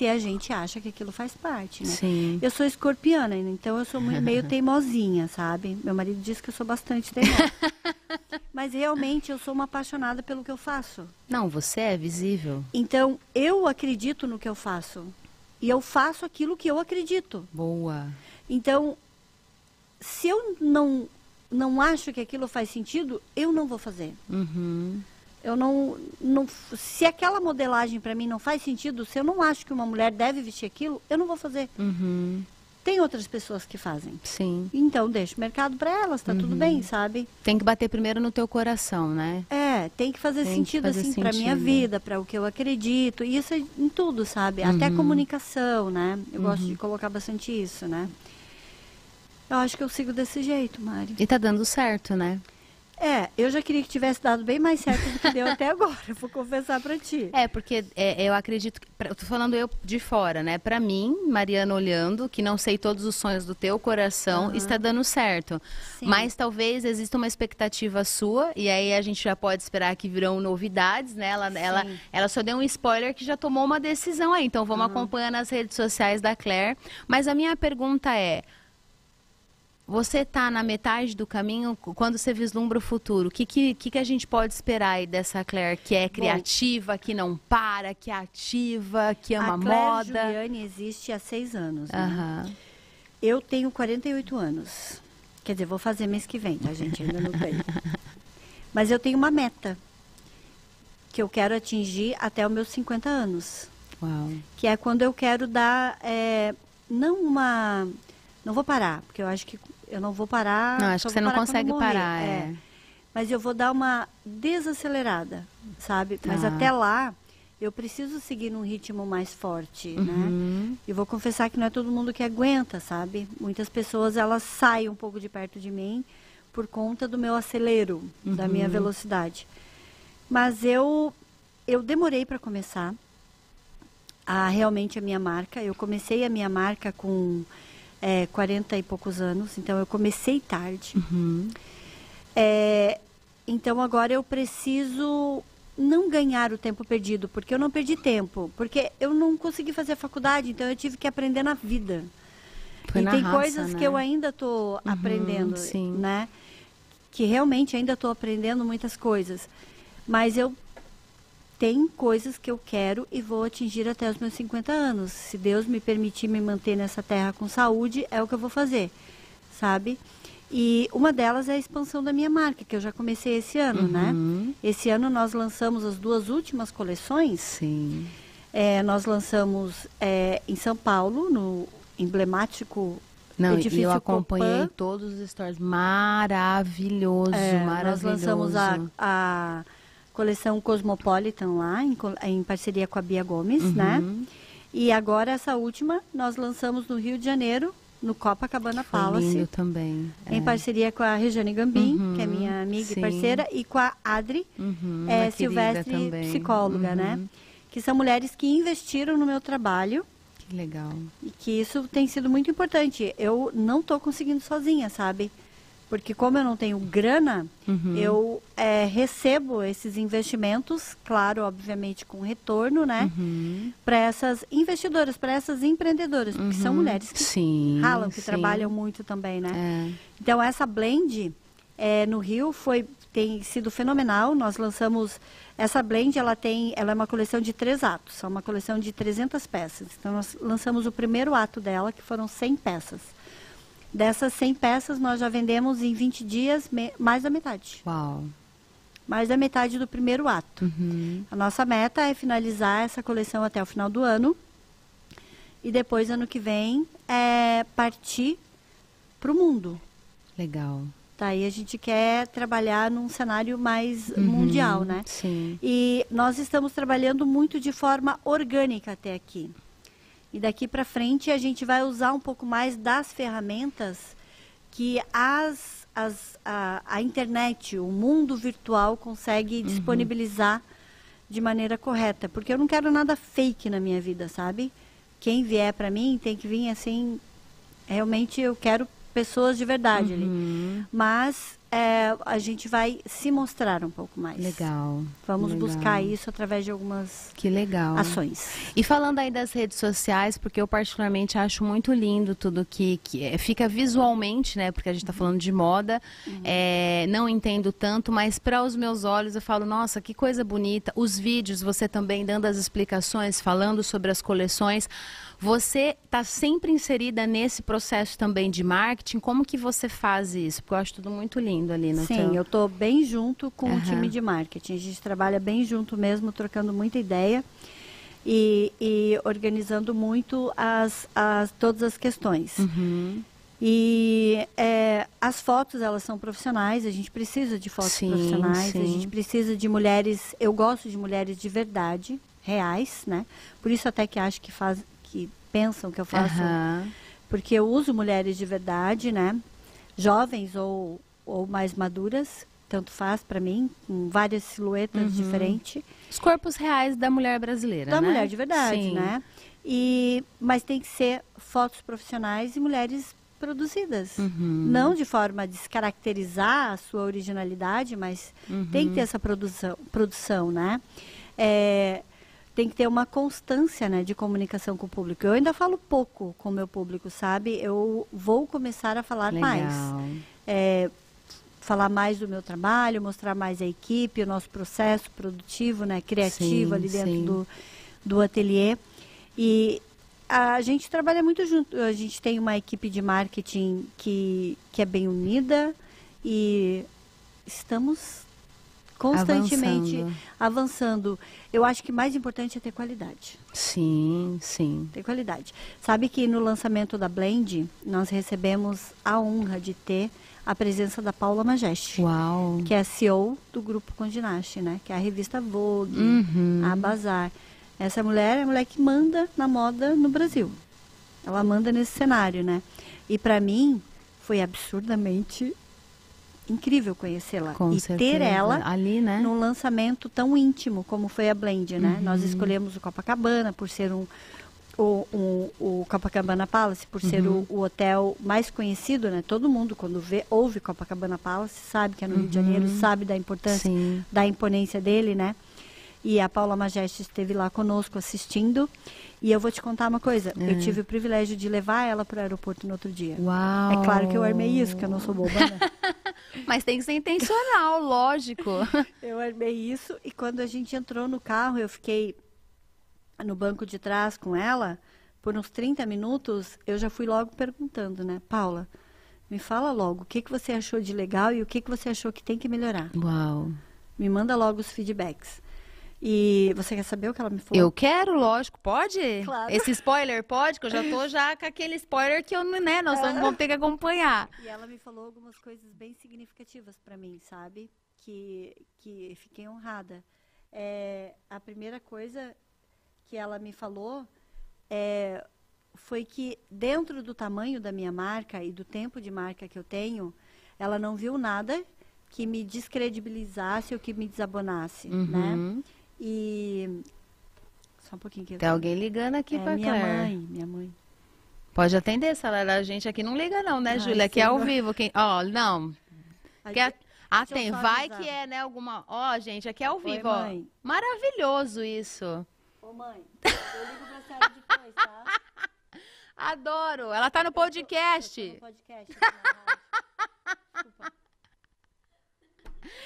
se a gente acha que aquilo faz parte, né? Sim. Eu sou escorpiana, então eu sou meio teimosinha, sabe? Meu marido diz que eu sou bastante teimosa. Mas realmente eu sou uma apaixonada pelo que eu faço. Não, você é visível. Então eu acredito no que eu faço. E eu faço aquilo que eu acredito. Boa. Então, se eu não, não acho que aquilo faz sentido, eu não vou fazer. Uhum. Eu não, não se aquela modelagem para mim não faz sentido, se eu não acho que uma mulher deve vestir aquilo, eu não vou fazer. Uhum. Tem outras pessoas que fazem. Sim. Então, deixa o mercado para elas, tá Uhum. tudo bem, sabe? Tem que bater primeiro no teu coração, né? É, tem que fazer Tem que sentido fazer assim para minha vida, para o que eu acredito. Isso é em tudo, sabe? Até Uhum. comunicação, né? Eu gosto de colocar bastante isso, né? Eu acho que eu sigo desse jeito, Mari. E tá dando certo, né? É, eu já queria que tivesse dado bem mais certo do que deu até agora, vou confessar para ti. É, porque é, eu acredito que. pra- Eu tô falando eu de fora, né? Pra mim, Mariana olhando, que não sei todos os sonhos do teu coração, Aham. está dando certo. Sim. Mas talvez exista uma expectativa sua, e aí a gente já pode esperar que virão novidades, né? Ela, ela, Sim. ela só deu um spoiler que já tomou uma decisão aí. Então vamos acompanhando as redes sociais da Claire. Mas a minha pergunta é. Você está na metade do caminho quando você vislumbra o futuro. O que, que, que a gente pode esperar aí dessa Claire que é criativa, que não para, que é ativa, que ama a Claire moda? Juliane existe há seis anos. né? Eu tenho 48 anos. Quer dizer, vou fazer mês que vem, tá, gente? Ainda não tenho. Mas eu tenho uma meta que eu quero atingir até os meus 50 anos. Uau. Que é quando eu quero dar, é, não uma... Não vou parar, porque eu acho que eu não vou parar... Não, acho que você não consegue parar. É. Mas eu vou dar uma desacelerada, sabe? Mas Tá. até lá, eu preciso seguir num ritmo mais forte, né? Uhum. E vou confessar que não é todo mundo que aguenta, sabe? Muitas pessoas elas saem um pouco de perto de mim por conta do meu acelero, da minha Uhum. velocidade. Mas eu eu demorei para começar a realmente a minha marca. Eu comecei a minha marca com é, 40 e poucos anos, então eu comecei tarde. Uhum. É, então agora eu preciso não ganhar o tempo perdido, porque eu não perdi tempo, porque eu não consegui fazer a faculdade, então eu tive que aprender na vida. Foi e tem raça, coisas né? que eu ainda estou aprendendo, sim. né? Que realmente ainda estou aprendendo muitas coisas. Mas eu tem coisas que eu quero e vou atingir até os meus 50 anos. Se Deus me permitir me manter nessa terra com saúde, é o que eu vou fazer, sabe? E uma delas é a expansão da minha marca, que eu já comecei esse ano, né? Uhum. Esse ano nós lançamos as duas últimas coleções. Sim. É, nós lançamos é, em São Paulo, no emblemático Não, Edifício e eu acompanhei Copan. todos os stories. Maravilhoso, É, maravilhoso. Nós lançamos a, a coleção Cosmopolitan lá, em, em parceria com a Bia Gomes, né? Uhum. E agora, essa última, nós lançamos no Rio de Janeiro, no Copacabana Foi Palace. lindo também. Em é. parceria com a Regiane Gambim, Uhum, que é minha amiga sim. e parceira, e com a Adri Uhum, é, querida Silvestre, também. psicóloga, né? Uhum. Que são mulheres que investiram no meu trabalho Que legal. e que isso tem sido muito importante. Eu não estou conseguindo sozinha, sabe? Porque como eu não tenho grana, Uhum. eu é, recebo esses investimentos, claro, obviamente com retorno, né? Uhum. Para essas investidoras, para essas empreendedoras, porque são Uhum. mulheres que sim, ralam, que sim. trabalham muito também, né? É. Então essa blend é, no Rio foi tem sido fenomenal. Nós lançamos essa blend, ela tem, ela é uma coleção de três atos, é uma coleção de 300 peças. Então nós lançamos o primeiro ato dela, que foram 100 peças. Dessas 100 peças nós já vendemos em 20 dias mais da metade, Uau. mais da metade do primeiro ato. Uhum. A nossa meta é finalizar essa coleção até o final do ano. E depois, ano que vem, é partir para o mundo. Legal. Tá, e a gente quer trabalhar num cenário mais Uhum. mundial, né? Sim. E nós estamos trabalhando muito de forma orgânica até aqui. E daqui para frente a gente vai usar um pouco mais das ferramentas que as, as, a, a internet, o mundo virtual consegue disponibilizar de maneira correta. Porque eu não quero nada fake na minha vida, sabe? Quem vier para mim tem que vir assim. Realmente eu quero pessoas de verdade ali. Uhum. Mas é, a gente vai se mostrar um pouco mais. Legal. Vamos legal. buscar isso através de algumas Que legal. ações. E falando aí das redes sociais, porque eu particularmente acho muito lindo tudo que, que é, fica visualmente, né? Porque a gente está falando de moda, é, não entendo tanto, mas para os meus olhos eu falo, nossa, que coisa bonita. Os vídeos, você também dando as explicações, falando sobre as coleções. Você está sempre inserida nesse processo também de marketing. Como que você faz isso? Porque eu acho tudo muito lindo ali no Sim, teu... eu estou bem junto com o Aham. time de marketing. A gente trabalha bem junto mesmo, trocando muita ideia e, e organizando muito as, as, todas as questões. Uhum. E é, as fotos, elas são profissionais, a gente precisa de fotos Sim, profissionais, sim. a gente precisa de mulheres, eu gosto de mulheres de verdade, reais, né? Por isso até que acho que faz, que pensam que eu faço, Aham. porque eu uso mulheres de verdade, né? Jovens ou, ou mais maduras, tanto faz para mim, com várias silhuetas Uhum. diferentes Os corpos reais da mulher brasileira, da né? mulher de verdade, Sim. né? E mas tem que ser fotos profissionais e mulheres produzidas, Uhum. não de forma a descaracterizar a sua originalidade, mas tem Uhum. que ter essa produção, produção, né? É, tem que ter uma constância, né, de comunicação com o público. Eu ainda falo pouco com o meu público, sabe? Eu vou começar a falar mais Legal. é, falar mais do meu trabalho, mostrar mais a equipe, o nosso processo produtivo, né, criativo Sim, ali dentro sim. do, do ateliê. E a gente trabalha muito junto. A gente tem uma equipe de marketing que, que é bem unida e estamos constantemente Avançando. avançando. Eu acho que mais importante é ter qualidade Sim, sim. ter qualidade. Sabe que no lançamento da Blend, nós recebemos a honra de ter a presença da Paula Majeste, Uau. que é a CEO do Grupo Condinache, né? Que é a revista Vogue, Uhum. a Bazar. Essa mulher é a mulher que manda na moda no Brasil. Ela manda nesse cenário, né? E para mim foi absurdamente incrível conhecê-la e certeza. ter ela ali, né? num lançamento tão íntimo como foi a Blend, né? Uhum. Nós escolhemos o Copacabana por ser um o, um- o Copacabana Palace por ser Uhum. o, o hotel mais conhecido, né? Todo mundo quando vê ouve Copacabana Palace sabe que é no Rio de Janeiro, Uhum. sabe da importância, Sim. da imponência dele, né? E a Paula Majeste esteve lá conosco assistindo. E eu vou te contar uma coisa. É. Eu tive o privilégio de levar ela para o aeroporto no outro dia. Uau. É claro que eu armei isso, que eu não sou boba, né? Mas tem que ser intencional, lógico. Eu armei isso e quando a gente entrou no carro, eu fiquei no banco de trás com ela por uns 30 minutos. Eu já fui logo perguntando, né, Paula? Me fala logo o que, que você achou de legal e o que, que você achou que tem que melhorar. Uau. Me manda logo os feedbacks. E você quer saber o que ela me falou? Eu quero, lógico, pode? Claro. Esse spoiler pode? Que eu já tô já com aquele spoiler que eu, né, nós vamos, vamos ter que acompanhar. E ela me falou algumas coisas bem significativas para mim, sabe? Que, que fiquei honrada. É, a primeira coisa que ela me falou é, foi que dentro do tamanho da minha marca e do tempo de marca que eu tenho, ela não viu nada que me descredibilizasse ou que me desabonasse, né? Uhum. E só um pouquinho que eu Tem alguém ligando aqui é, pra minha Claire. mãe, minha mãe. Pode atender, se ela era a gente aqui, não liga não, né, Júlia? Que é ao vivo. Quem... Ó, não. Aí, Quer... Ah, tem. Vai avisar. que é, né, alguma... Ó, gente, aqui é ao Oi, vivo, ó. mãe. Maravilhoso isso. Ô mãe, eu ligo pra senhora depois, tá? Adoro. Ela tá no Eu tô podcast. no podcast.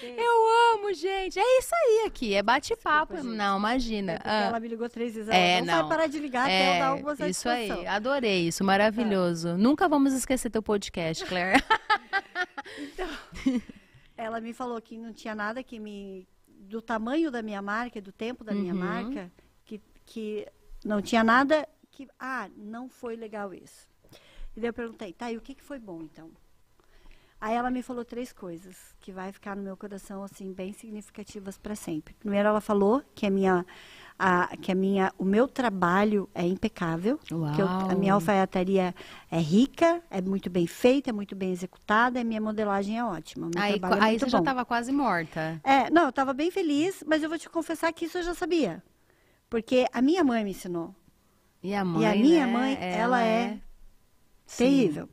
Eu amo, gente. É isso aí aqui. É bate-papo. Não, imagina. É Ah. ela me ligou três vezes. É, ela não, não. vai parar de ligar até eu dar É, alguma isso aí, satisfação. adorei isso, maravilhoso. Nunca vamos esquecer teu podcast, Claire. Ela me falou que não tinha nada que me... Do tamanho da minha marca, do tempo da minha Uhum. marca, que, não tinha nada que... Ah, não foi legal isso. E daí eu perguntei, tá, e o que, que foi bom, então? Aí ela me falou três coisas que vai ficar no meu coração assim bem significativas para sempre. Primeiro ela falou que a minha a, que a minha o meu trabalho é impecável, que eu- a Uau. minha alfaiataria é rica, é muito bem feita, é muito bem executada, a minha modelagem é ótima. Aí, é aí muito você já bom. tava quase morta. É, não, eu estava bem feliz, mas eu vou te confessar que isso eu já sabia. Porque a minha mãe me ensinou. E a mãe, a minha né, mãe, ela é Sim. terrível.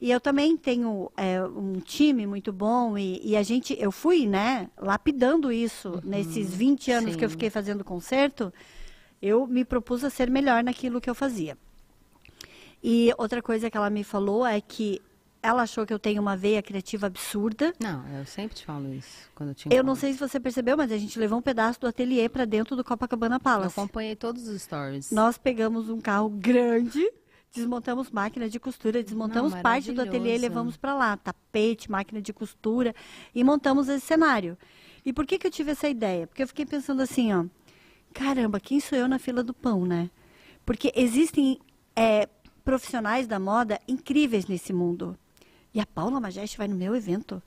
E eu também tenho é, um time muito bom e, e a gente, eu fui, né, lapidando isso nesses 20 anos que eu sim. fiquei fazendo concerto, eu me propus a ser melhor naquilo que eu fazia. E outra coisa que ela me falou é que ela achou que eu tenho uma veia criativa absurda. Não, eu sempre te falo isso quando eu te Eu não sei se você percebeu, mas a gente levou um pedaço do ateliê para dentro do Copacabana Eu Palace. acompanhei todos os stories. Nós pegamos um carro grande, desmontamos máquina de costura, desmontamos Não, parte do ateliê e levamos para lá, tapete, máquina de costura e montamos esse cenário. E por que que eu tive essa ideia? Porque eu fiquei pensando assim, ó, caramba, quem sou eu na fila do pão, né? Porque existem é, profissionais da moda incríveis nesse mundo. E a Paula Majeste vai no meu evento.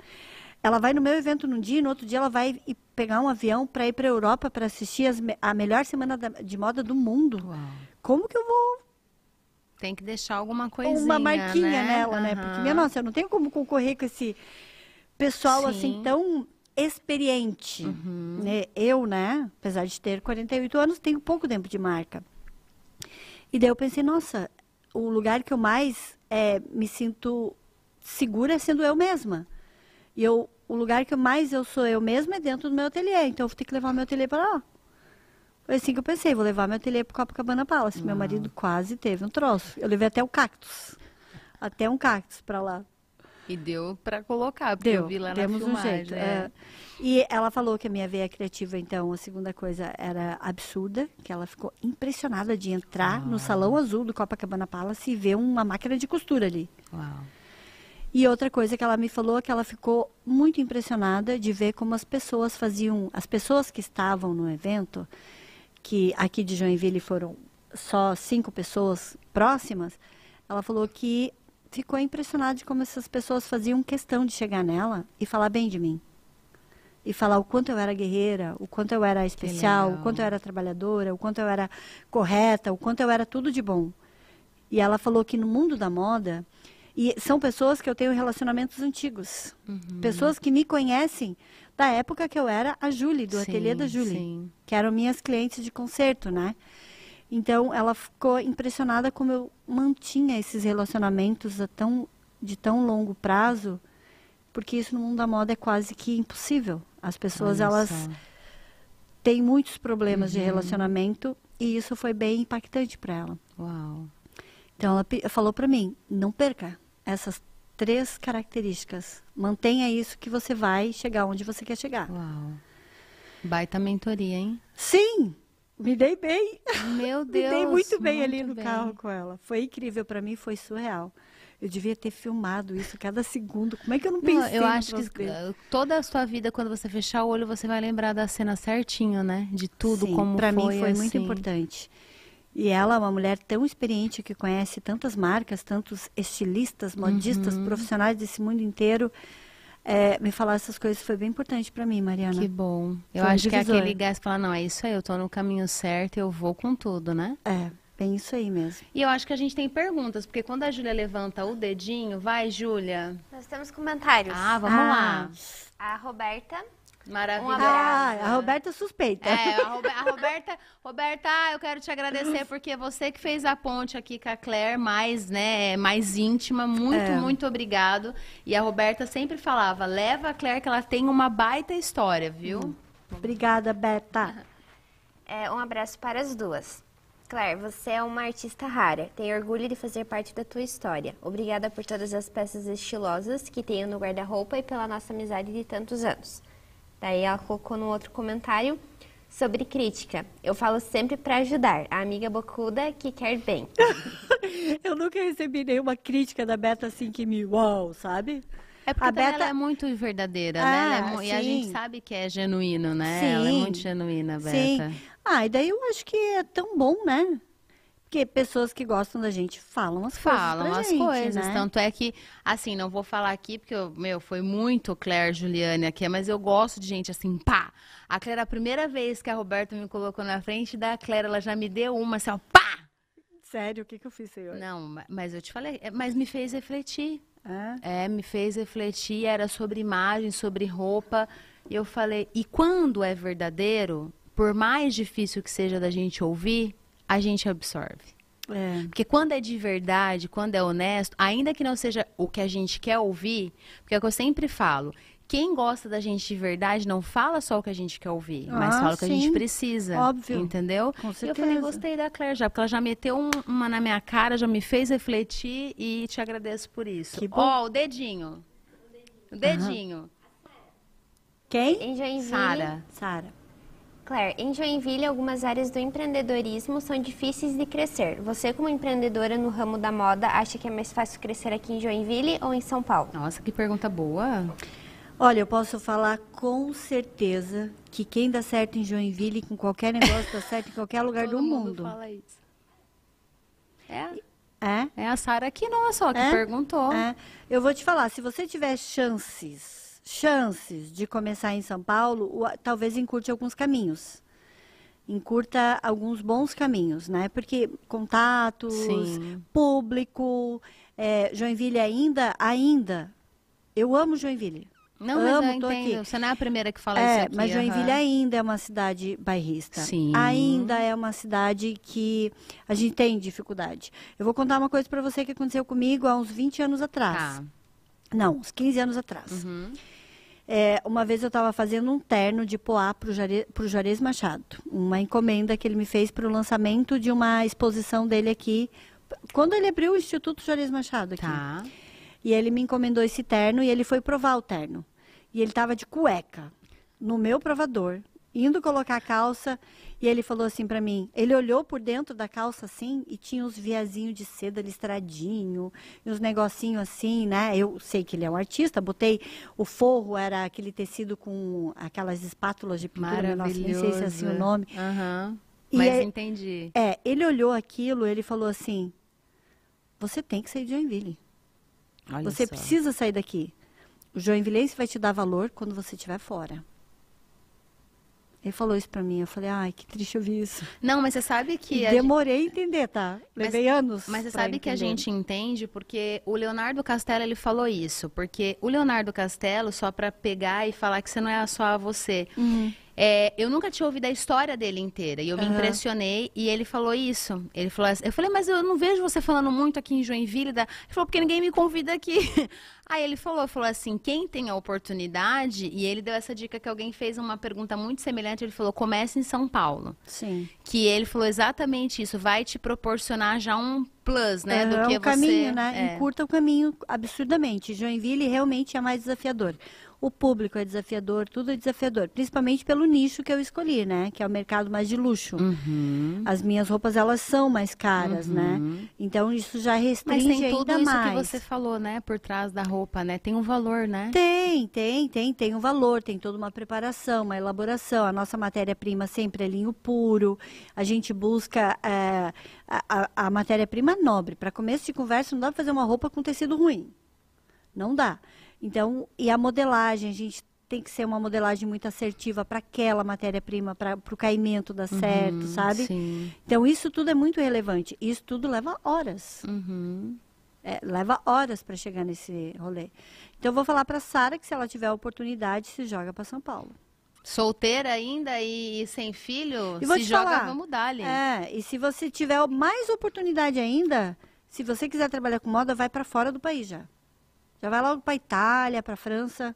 Ela vai no meu evento num dia e no outro dia ela vai pegar um avião para ir para a Europa para assistir as a melhor semana da- de moda do mundo. Uau. Como que eu vou Tem que deixar alguma coisinha, uma marquinha né? nela, né? Aham. Porque, minha nossa, eu não tenho como concorrer com esse pessoal Sim. assim tão experiente. Uhum. Né? Eu, né, apesar de ter 48 anos, tenho pouco tempo de marca. E daí eu pensei, nossa, o lugar que eu mais eh, me sinto segura sendo eu mesma. E eu, o lugar que mais eu sou eu mesma é dentro do meu ateliê. Então eu vou ter que levar meu ateliê para lá. Foi assim que eu pensei, vou levar meu ateliê para Copacabana Palace. Meu Uau. marido quase teve um troço. Eu levei até o cactus. Até um cactus para lá. E deu pra colocar, porque Deu, eu vi lá demos na um filmagem. jeito. é. é. E ela falou que a minha veia criativa, então, a segunda coisa era absurda, que ela ficou impressionada de entrar no salão azul do Copacabana Palace e ver uma máquina de costura ali. Uau. E outra coisa que ela me falou é que ela ficou muito impressionada de ver como as pessoas faziam, as pessoas que estavam no evento, que aqui de Joinville foram só cinco pessoas próximas, ela falou que ficou impressionada de como essas pessoas faziam questão de chegar nela e falar bem de mim. E falar o quanto eu era guerreira, o quanto eu era especial, o quanto eu era trabalhadora, o quanto eu era correta, o quanto eu era tudo de bom. E ela falou que no mundo da moda, e são pessoas que eu tenho relacionamentos antigos. Uhum. Pessoas que me conhecem da época que eu era a Julie, do ateliê da Sim, Julie. sim. Que eram minhas clientes de concerto, né? Então, ela ficou impressionada como eu mantinha esses relacionamentos tão, de tão longo prazo, porque isso no mundo da moda é quase que impossível. As pessoas, Olha elas só. têm muitos problemas Uhum. de relacionamento e isso foi bem impactante para ela. Uau. Então ela falou para mim, não perca essas três características. Mantenha isso que você vai chegar onde você quer chegar. Uau. Baita mentoria, hein? Sim, me dei bem. Meu me Deus. dei muito bem ali muito no bem. carro com ela. Foi incrível para mim, foi surreal. Eu devia ter filmado isso cada segundo. Como é que eu não pensei Não, eu acho que uh, toda a sua vida, quando você fechar o olho, você vai lembrar da cena certinho, né? De tudo Sim, como pra foi. mim foi muito assim. importante. E ela é uma mulher tão experiente que conhece tantas marcas, tantos estilistas, modistas, Uhum. profissionais desse mundo inteiro. É, me falar essas coisas foi bem importante para mim, Mariana. Que bom. Eu Foi um acho que é aquele gás que fala, não, é isso aí, eu tô no caminho certo, eu vou com tudo, né? É, bem isso aí mesmo. E eu acho que a gente tem perguntas, porque quando a Júlia levanta o dedinho, vai, Júlia. Nós temos comentários. Ah, vamos Ah. lá. A Roberta. Maravilha. Um Ah, a Roberta suspeita. É, a, Robe- a Roberta, Roberta, eu quero te agradecer porque você que fez a ponte aqui com a Claire, mais, né, mais íntima, muito, É. muito obrigado. E a Roberta sempre falava, leva a Claire que ela tem uma baita história, viu? Obrigada, Beta. É, um abraço para as duas. Claire, você é uma artista rara. Tenho orgulho de fazer parte da tua história. Obrigada por todas as peças estilosas que tenho no guarda-roupa e pela nossa amizade de tantos anos. Daí ela colocou no outro comentário sobre crítica. Eu falo sempre para ajudar. A amiga bocuda que quer bem. Eu nunca recebi nenhuma crítica da Beta assim que me uau, sabe? É porque A Beta- ela é muito verdadeira, né? Ela é Ah, mu- E a gente sim. sabe que é genuíno, né? Ela é Sim. muito genuína, Beta. Sim. Ah, e daí eu acho que é tão bom, né? Porque pessoas que gostam da gente falam as falam coisas pra as gente, coisas. né? Tanto é que, assim, não vou falar aqui, porque, eu, meu, foi muito Claire Juliane aqui, mas eu gosto de gente assim, pá! A Claire, a primeira vez que a Roberta me colocou na frente da Claire, ela já me deu uma assim, ó, pá! Sério, o que, que eu fiz, senhor? Não, ma- mas eu te falei, é, mas me fez refletir. É? É, me fez refletir, era sobre imagem, sobre roupa. E eu falei, e quando é verdadeiro, por mais difícil que seja da gente ouvir, a gente absorve. É. Porque quando é de verdade, quando é honesto, ainda que não seja o que a gente quer ouvir, porque é o que eu sempre falo, quem gosta da gente de verdade não fala só o que a gente quer ouvir, mas Ah, fala o que a gente sim. precisa. Óbvio. Entendeu? Com E eu falei, certeza. gostei da Claire já, porque ela já meteu um- uma na minha cara, já me fez refletir e te agradeço por isso. Que bom. Ó, o dedinho. O dedinho. Quem? Em Joinville, Sara. Sara. Claire, em Joinville, algumas áreas do empreendedorismo são difíceis de crescer. Você, como empreendedora no ramo da moda, acha que é mais fácil crescer aqui em Joinville ou em São Paulo? Nossa, que pergunta boa. Olha, eu posso falar com certeza que quem dá certo em Joinville, com qualquer negócio, dá certo em qualquer lugar Todo do mundo. fala isso. É, É? é a Sara aqui, não, só que É? perguntou. É. Eu vou te falar, se você tiver chances, chances de começar em São Paulo, talvez encurte alguns caminhos. Encurta alguns bons caminhos, né? Porque contatos, Sim. público, é, Joinville ainda, ainda. Eu amo Joinville. Não, mas amo, eu tô entendo. aqui. Você não é a primeira que fala É, isso aqui. mas Joinville aham. ainda é uma cidade bairrista. Sim. Ainda é uma cidade que a gente tem dificuldade. Eu vou contar uma coisa para você que aconteceu comigo há uns 20 anos atrás. Tá. Não, uns 15 anos atrás. Uhum. É, uma vez eu estava fazendo um terno de poá para o Juarez Machado. Uma encomenda que ele me fez para o lançamento de uma exposição dele aqui. Quando ele abriu o Instituto Juarez Machado aqui. Tá. E ele me encomendou esse terno e ele foi provar o terno. E ele estava de cueca no meu provador, indo colocar a calça. E ele falou assim para mim: ele olhou por dentro da calça assim e tinha uns viazinhos de seda listradinho, e uns negocinhos assim, né? Eu sei que ele é um artista, botei o forro, era aquele tecido com aquelas espátulas de pintura, nossa, nem sei se é assim o nome. E Mas entendi. É, ele olhou aquilo, ele falou assim: você tem que sair de Joinville. Olha Você só. precisa sair daqui. O Joinvilense vai te dar valor quando você estiver fora. Ele falou isso pra mim. Eu falei, ai, que triste ouvir isso. Não, mas você sabe que. A gente- demorei a entender, tá? Mas- Levei anos. Mas você pra sabe que a entender. gente entende porque o Leonardo Castelo ele falou isso, porque o Leonardo Castelo só para pegar e falar que você não é só você. Uhum. É, eu nunca tinha ouvido a história dele inteira e eu me Aham. impressionei e ele falou isso. Ele falou assim, eu falei, mas eu não vejo você falando muito aqui em Joinville. Da... Ele falou, porque ninguém me convida aqui. Aí ele falou, falou assim, quem tem a oportunidade, e ele deu essa dica que alguém fez uma pergunta muito semelhante, ele falou, comece em São Paulo. Sim. Que ele falou exatamente isso, vai te proporcionar já um plus, né? do é que um você... caminho, né? é. Encurta o caminho absurdamente. Joinville realmente é mais desafiador. O público é desafiador, tudo é desafiador, principalmente pelo nicho que eu escolhi, né? Que é o mercado mais de luxo. Uhum. As minhas roupas elas são mais caras, né? Então isso já Mas restringe tem tudo ainda isso mais. que você falou, né? Por trás da roupa, né? Tem um valor, né? Tem, tem, tem, tem um valor, tem toda uma preparação, uma elaboração. A nossa matéria-prima sempre é linho puro. A gente busca é, a, a- a matéria-prima nobre. Para começo de conversa, não dá para fazer uma roupa com tecido ruim. Não dá. Então, e a modelagem, a gente tem que ser uma modelagem muito assertiva para aquela matéria-prima, para o caimento dar certo, sabe? Uhum, Sim. Então, isso tudo é muito relevante. Isso tudo leva horas. Uhum. É, leva horas para chegar nesse rolê. Então, eu vou falar para Sara que se ela tiver a oportunidade, se joga para São Paulo. Solteira ainda e sem filho, E se joga, falar, vamos dar ali. É, e se você tiver mais oportunidade ainda, se você quiser trabalhar com moda, vai para fora do país já. Já vai logo para Itália, para França,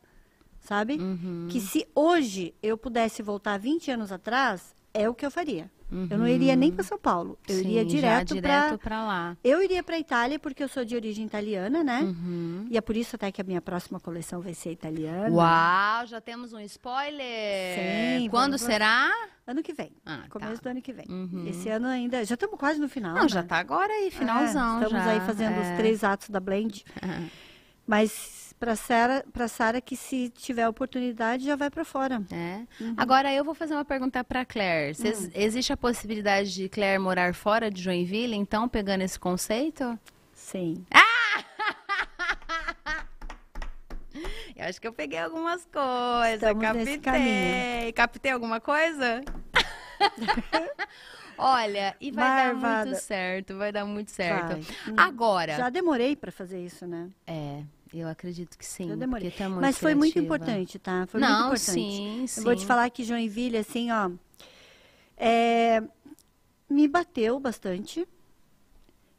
sabe? Uhum. Que se hoje eu pudesse voltar 20 anos atrás, é o que eu faria. Eu não iria nem para São Paulo, eu Sim, iria já direto, direto para pra lá. Eu iria para Itália porque eu sou de origem italiana, né? Uhum. E é por isso até que a minha próxima coleção vai ser italiana. Uau, já temos um spoiler. Sim, Quando vamos- será? Ano que vem. Ah, começo tá. do ano que vem. Uhum. Esse ano ainda. Já estamos quase no final. Não, já né? tá agora aí, finalzão. É, estamos já. aí fazendo é. os três atos da Blend. Mas para Sara, para Sara que se tiver oportunidade já vai para fora. É. Uhum. Agora eu vou fazer uma pergunta para Claire. Cês- Hum. Existe a possibilidade de Claire morar fora de Joinville, então, pegando esse conceito? Sim. Eu acho que eu peguei algumas coisas, Estamos captei. Captei alguma coisa? Olha, e vai dar muito certo, vai dar muito certo. Vai. Hum. Agora, Já demorei para fazer isso, né? é, eu acredito que sim. Já demorei. muito Mas foi muito criativa. importante, tá? Foi Não, muito importante. sim, Eu vou te sim. falar que Joinville, assim, ó, é, me bateu bastante,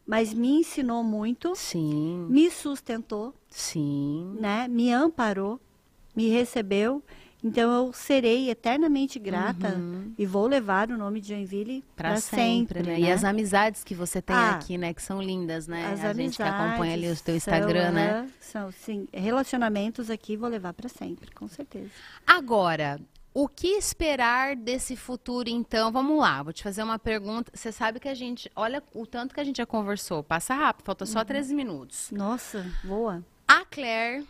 mas me ensinou muito, Sim, me sustentou, sim. né? Me amparou, me recebeu. Então eu serei eternamente grata e vou levar o nome de Joinville Uhum. Para sempre, né? E as amizades que você tem Ah, aqui, né? Que são lindas, né? As a gente que acompanha ali o teu são, Instagram, né? aham, São, sim, relacionamentos aqui vou levar para sempre, com certeza. Agora, o que esperar desse futuro, então? Vamos lá, vou te fazer uma pergunta. Você sabe que a gente, olha o tanto que a gente já conversou. Passa rápido, falta Uhum. só 13 minutos. Nossa, voa. A Claire,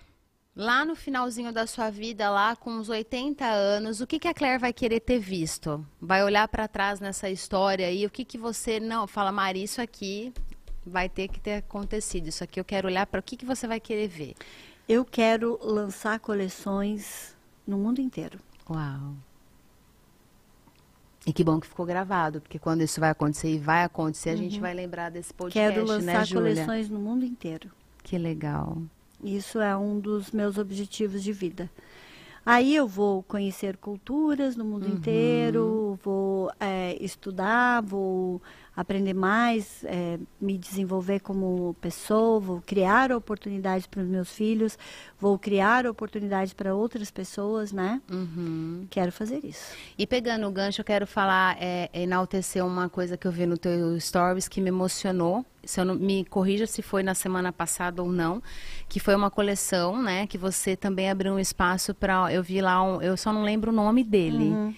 lá no finalzinho da sua vida, lá com uns 80 anos, o que, que a Claire vai querer ter visto? Vai olhar para trás nessa história aí, o que, que você não fala, Mari, isso aqui vai ter que ter acontecido. Isso aqui eu quero olhar para o que, que você vai querer ver. Eu quero lançar coleções no mundo inteiro. Uau. E que bom que ficou gravado, porque quando isso vai acontecer e vai acontecer, a gente vai lembrar desse podcast, Uhum. quero né, lançar Júlia? coleções no mundo inteiro. Que legal. Isso é um dos meus objetivos de vida. Aí eu vou conhecer culturas no Uhum. mundo inteiro, vou é, estudar, vou aprender mais, é, me desenvolver como pessoa, vou criar oportunidades para os meus filhos, vou criar oportunidades para outras pessoas, né? Uhum. Quero fazer isso. E pegando o gancho, eu quero falar, é, enaltecer uma coisa que eu vi no teu stories que me emocionou. Se eu não, me corrija se foi na semana passada ou não, que foi uma coleção, né? Que você também abriu um espaço para. Eu vi lá, um, eu só não lembro o nome dele.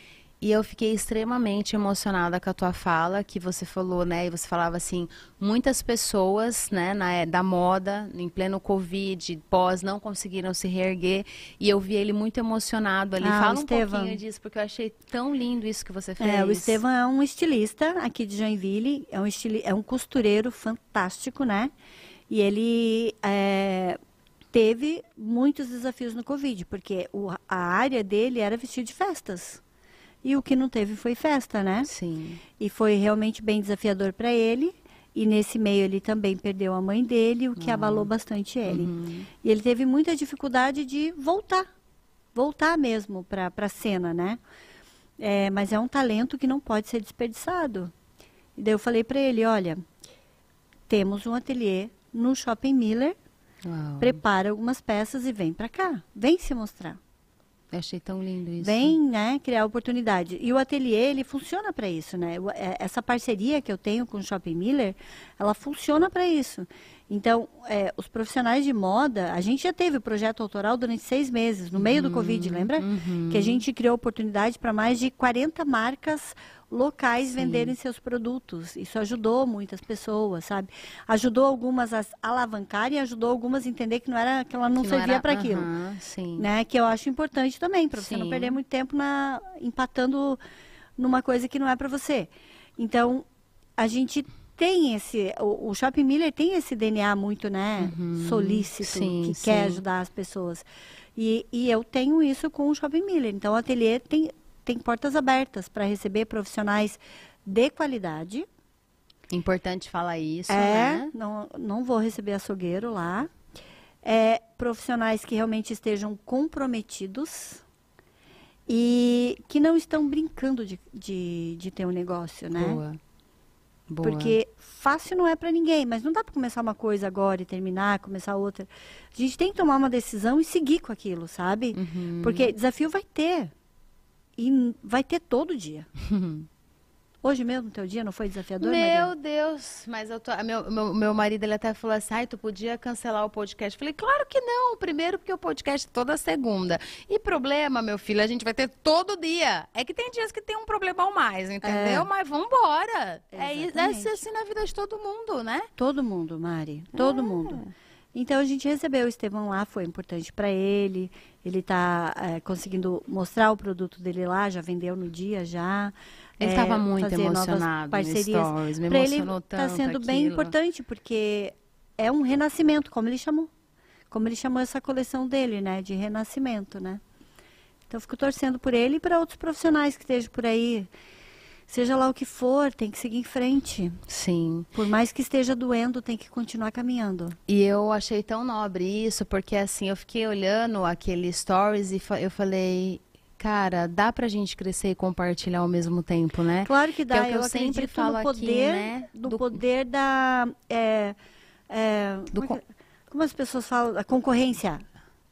E eu fiquei extremamente emocionada com a tua fala, que você falou, né? E você falava assim, muitas pessoas, né, na, é, da moda, em pleno Covid, pós, não conseguiram se reerguer. E eu vi ele muito emocionado ali. Ah, Fala um Estevam. pouquinho disso, porque eu achei tão lindo isso que você fez. É, o Estevam é um estilista aqui de Joinville, é um, estili é um costureiro fantástico, né? E ele é, teve muitos desafios no Covid, porque o- a área dele era vestir de festas. E o que não teve foi festa, né? Sim. E foi realmente bem desafiador para ele. E nesse meio ele também perdeu a mãe dele, o que abalou bastante ele. E ele teve muita dificuldade de voltar, voltar mesmo para a cena, né? É, mas é um talento que não pode ser desperdiçado. E daí eu falei para ele, olha, temos um ateliê no Shopping Miller, Uau. prepara algumas peças e vem para cá, vem se mostrar. Eu achei tão lindo isso. Vem, né, criar oportunidade. E o ateliê, ele funciona para isso, né? É- Essa parceria que eu tenho com o Shopping Miller, ela funciona para isso. Então, é, os profissionais de moda, a gente já teve o projeto autoral durante seis meses, no meio do Covid, lembra? Que a gente criou oportunidade para mais de 40 marcas locais venderem seus produtos. Isso ajudou muitas pessoas, sabe? Ajudou algumas a alavancarem e ajudou algumas a entender que não era que ela não Que servia para aquilo sim. né? Que eu acho importante também, para você não Sim. perder muito tempo na empatando numa coisa que não é para você. Então, a gente tem esse, o, o Shopping Miller tem esse DNA muito, né, solícito, Uhum. Sim, que quer sim. ajudar as pessoas. E, e eu tenho isso com o Shopping Miller. Então, o ateliê tem, tem portas abertas para receber profissionais de qualidade. Importante falar isso, É, né? não, não vou receber açougueiro lá. É, profissionais que realmente estejam comprometidos e que não estão brincando de, de, de ter um negócio, né? Boa. Boa. Porque fácil não é para ninguém, mas não dá para começar uma coisa agora e terminar, começar outra. A gente tem que tomar uma decisão e seguir com aquilo, sabe? Uhum. Porque desafio vai ter. E vai ter todo dia. Hoje mesmo, teu dia, não foi desafiador? Meu Deus, mas eu tô, meu, meu, meu marido ele até falou assim, ai, tu podia cancelar o podcast. Falei, claro que não, primeiro porque o podcast é toda segunda. E problema, meu filho, a gente vai ter todo dia. É que tem dias que tem um problema ao mais, entendeu? Mas vambora. É isso, é Exatamente. assim na vida de todo mundo, né? Todo mundo, Mari. Todo mundo. Então a gente recebeu o Estevão lá, foi importante para ele. Ele está conseguindo mostrar o produto dele lá, já vendeu no dia já. Ele É, estava muito fazer novas emocionado parcerias. stories, me Pra ele emocionou tá tanto sendo bem aquilo. importante porque é um renascimento, como ele chamou. Como ele chamou essa coleção dele, né, de renascimento, né? Então eu fico torcendo por ele e para outros profissionais que estejam por aí. Seja lá o que for, tem que seguir em frente. Sim. Por mais que esteja doendo, tem que continuar caminhando. E eu achei tão nobre isso, porque assim, eu fiquei olhando aquele stories e eu falei, cara, dá pra gente crescer e compartilhar ao mesmo tempo, né? Claro que dá. Que é o que eu eu sempre falo no aqui, poder, né? do, Do- poder da é, é, Do como, é que- como as pessoas falam, a concorrência.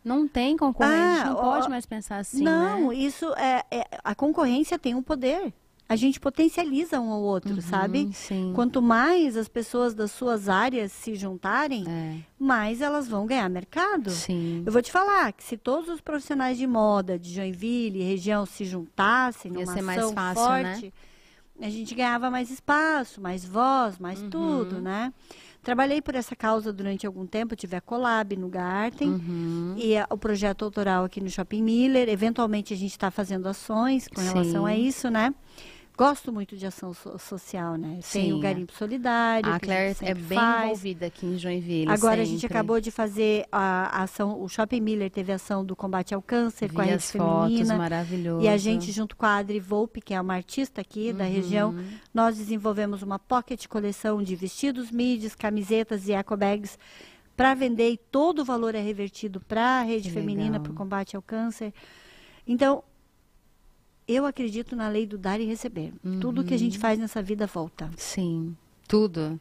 Não tem concorrente, a gente Ah, não ó, pode mais pensar assim, Não, né? isso é, é- a concorrência tem um poder. A gente potencializa um ao outro, sabe? Hum, sim. Quanto mais as pessoas das suas áreas se juntarem, É, mais elas vão ganhar mercado. sim. Eu vou te falar que se todos os profissionais de moda de Joinville e região se juntassem Ia numa ser mais ação fácil, né? forte, a gente ganhava mais espaço, mais voz, mais Uhum. tudo, né? Trabalhei por essa causa durante algum tempo, tive a Colab no Garten Uhum. e a- o projeto autoral aqui no Shopping Miller. Eventualmente a gente está fazendo ações com relação Sim. a isso, né? Gosto muito de ação so- social, né? Tem o Sim. Garimpo Solidário. A que Claire gente é sempre bem faz. envolvida aqui em Joinville. Agora a gente sempre. acabou de fazer a, a ação, o Shopping Miller teve a ação do combate ao câncer com a Vi rede as fotos, feminina. maravilhoso. E a gente, junto com a Adri Volpe, que é uma artista aqui da região, Uhum. nós desenvolvemos uma pocket coleção de vestidos, mídias, camisetas e eco bags para vender e todo o valor é revertido para a rede Que feminina, para o combate ao câncer. Então, eu acredito na lei do dar e receber. Tudo que a Uhum. gente faz nessa vida volta. Sim, tudo.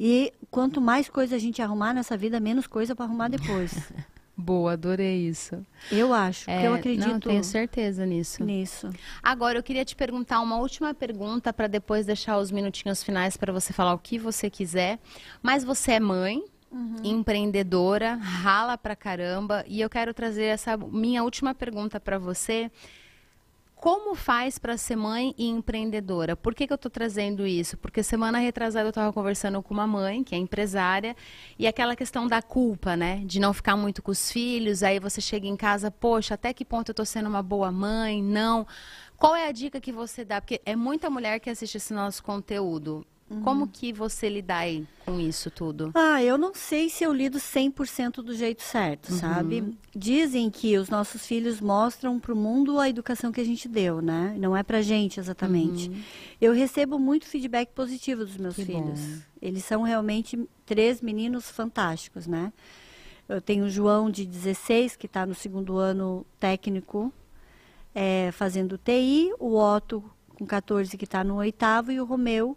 E quanto mais coisa a gente arrumar nessa vida, menos coisa para arrumar depois. Boa, adorei isso. Eu acho, porque eu É, acredito Não, tenho certeza nisso. nisso. Agora, eu queria te perguntar uma última pergunta para depois deixar os minutinhos finais para você falar o que você quiser. Mas você é mãe, empreendedora, rala pra caramba, e eu quero trazer essa minha última pergunta para você. Como faz para ser mãe e empreendedora? Por que, que eu estou trazendo isso? Porque semana retrasada eu estava conversando com uma mãe, que é empresária, e aquela questão da culpa, né? De não ficar muito com os filhos, aí você chega em casa, poxa, até que ponto eu estou sendo uma boa mãe? Não. Qual é a dica que você dá? Porque é muita mulher que assiste esse nosso conteúdo. Como que você lida aí com isso tudo? Ah, eu não sei se eu lido 100% do jeito certo, sabe? Dizem que os nossos filhos mostram para o mundo a educação que a gente deu, né? Não é pra gente exatamente. Eu recebo muito feedback positivo dos meus Que filhos. bom. Eles são realmente três meninos fantásticos, né? Eu tenho o João de 16, que está no segundo ano técnico, é, fazendo TI, o Otto com 14, que está no oitavo, e o Romeu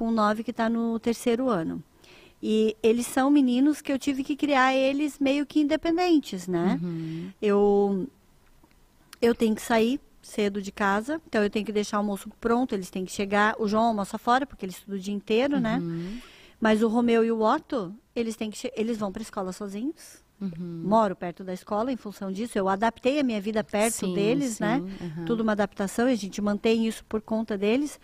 com 9, que está no terceiro ano. E eles são meninos que eu tive que criar eles meio que independentes, né? Eu eu tenho que sair cedo de casa, então eu tenho que deixar o almoço pronto, eles têm que chegar. O João almoça fora, porque ele estuda o dia inteiro, né? Uhum. Mas o Romeu e o Otto, eles têm que eles vão para a escola sozinhos. Uhum. Moro perto da escola em função disso. Eu adaptei a minha vida perto Sim, deles, sim, né? uhum. Tudo uma adaptação e a gente mantém isso por conta deles.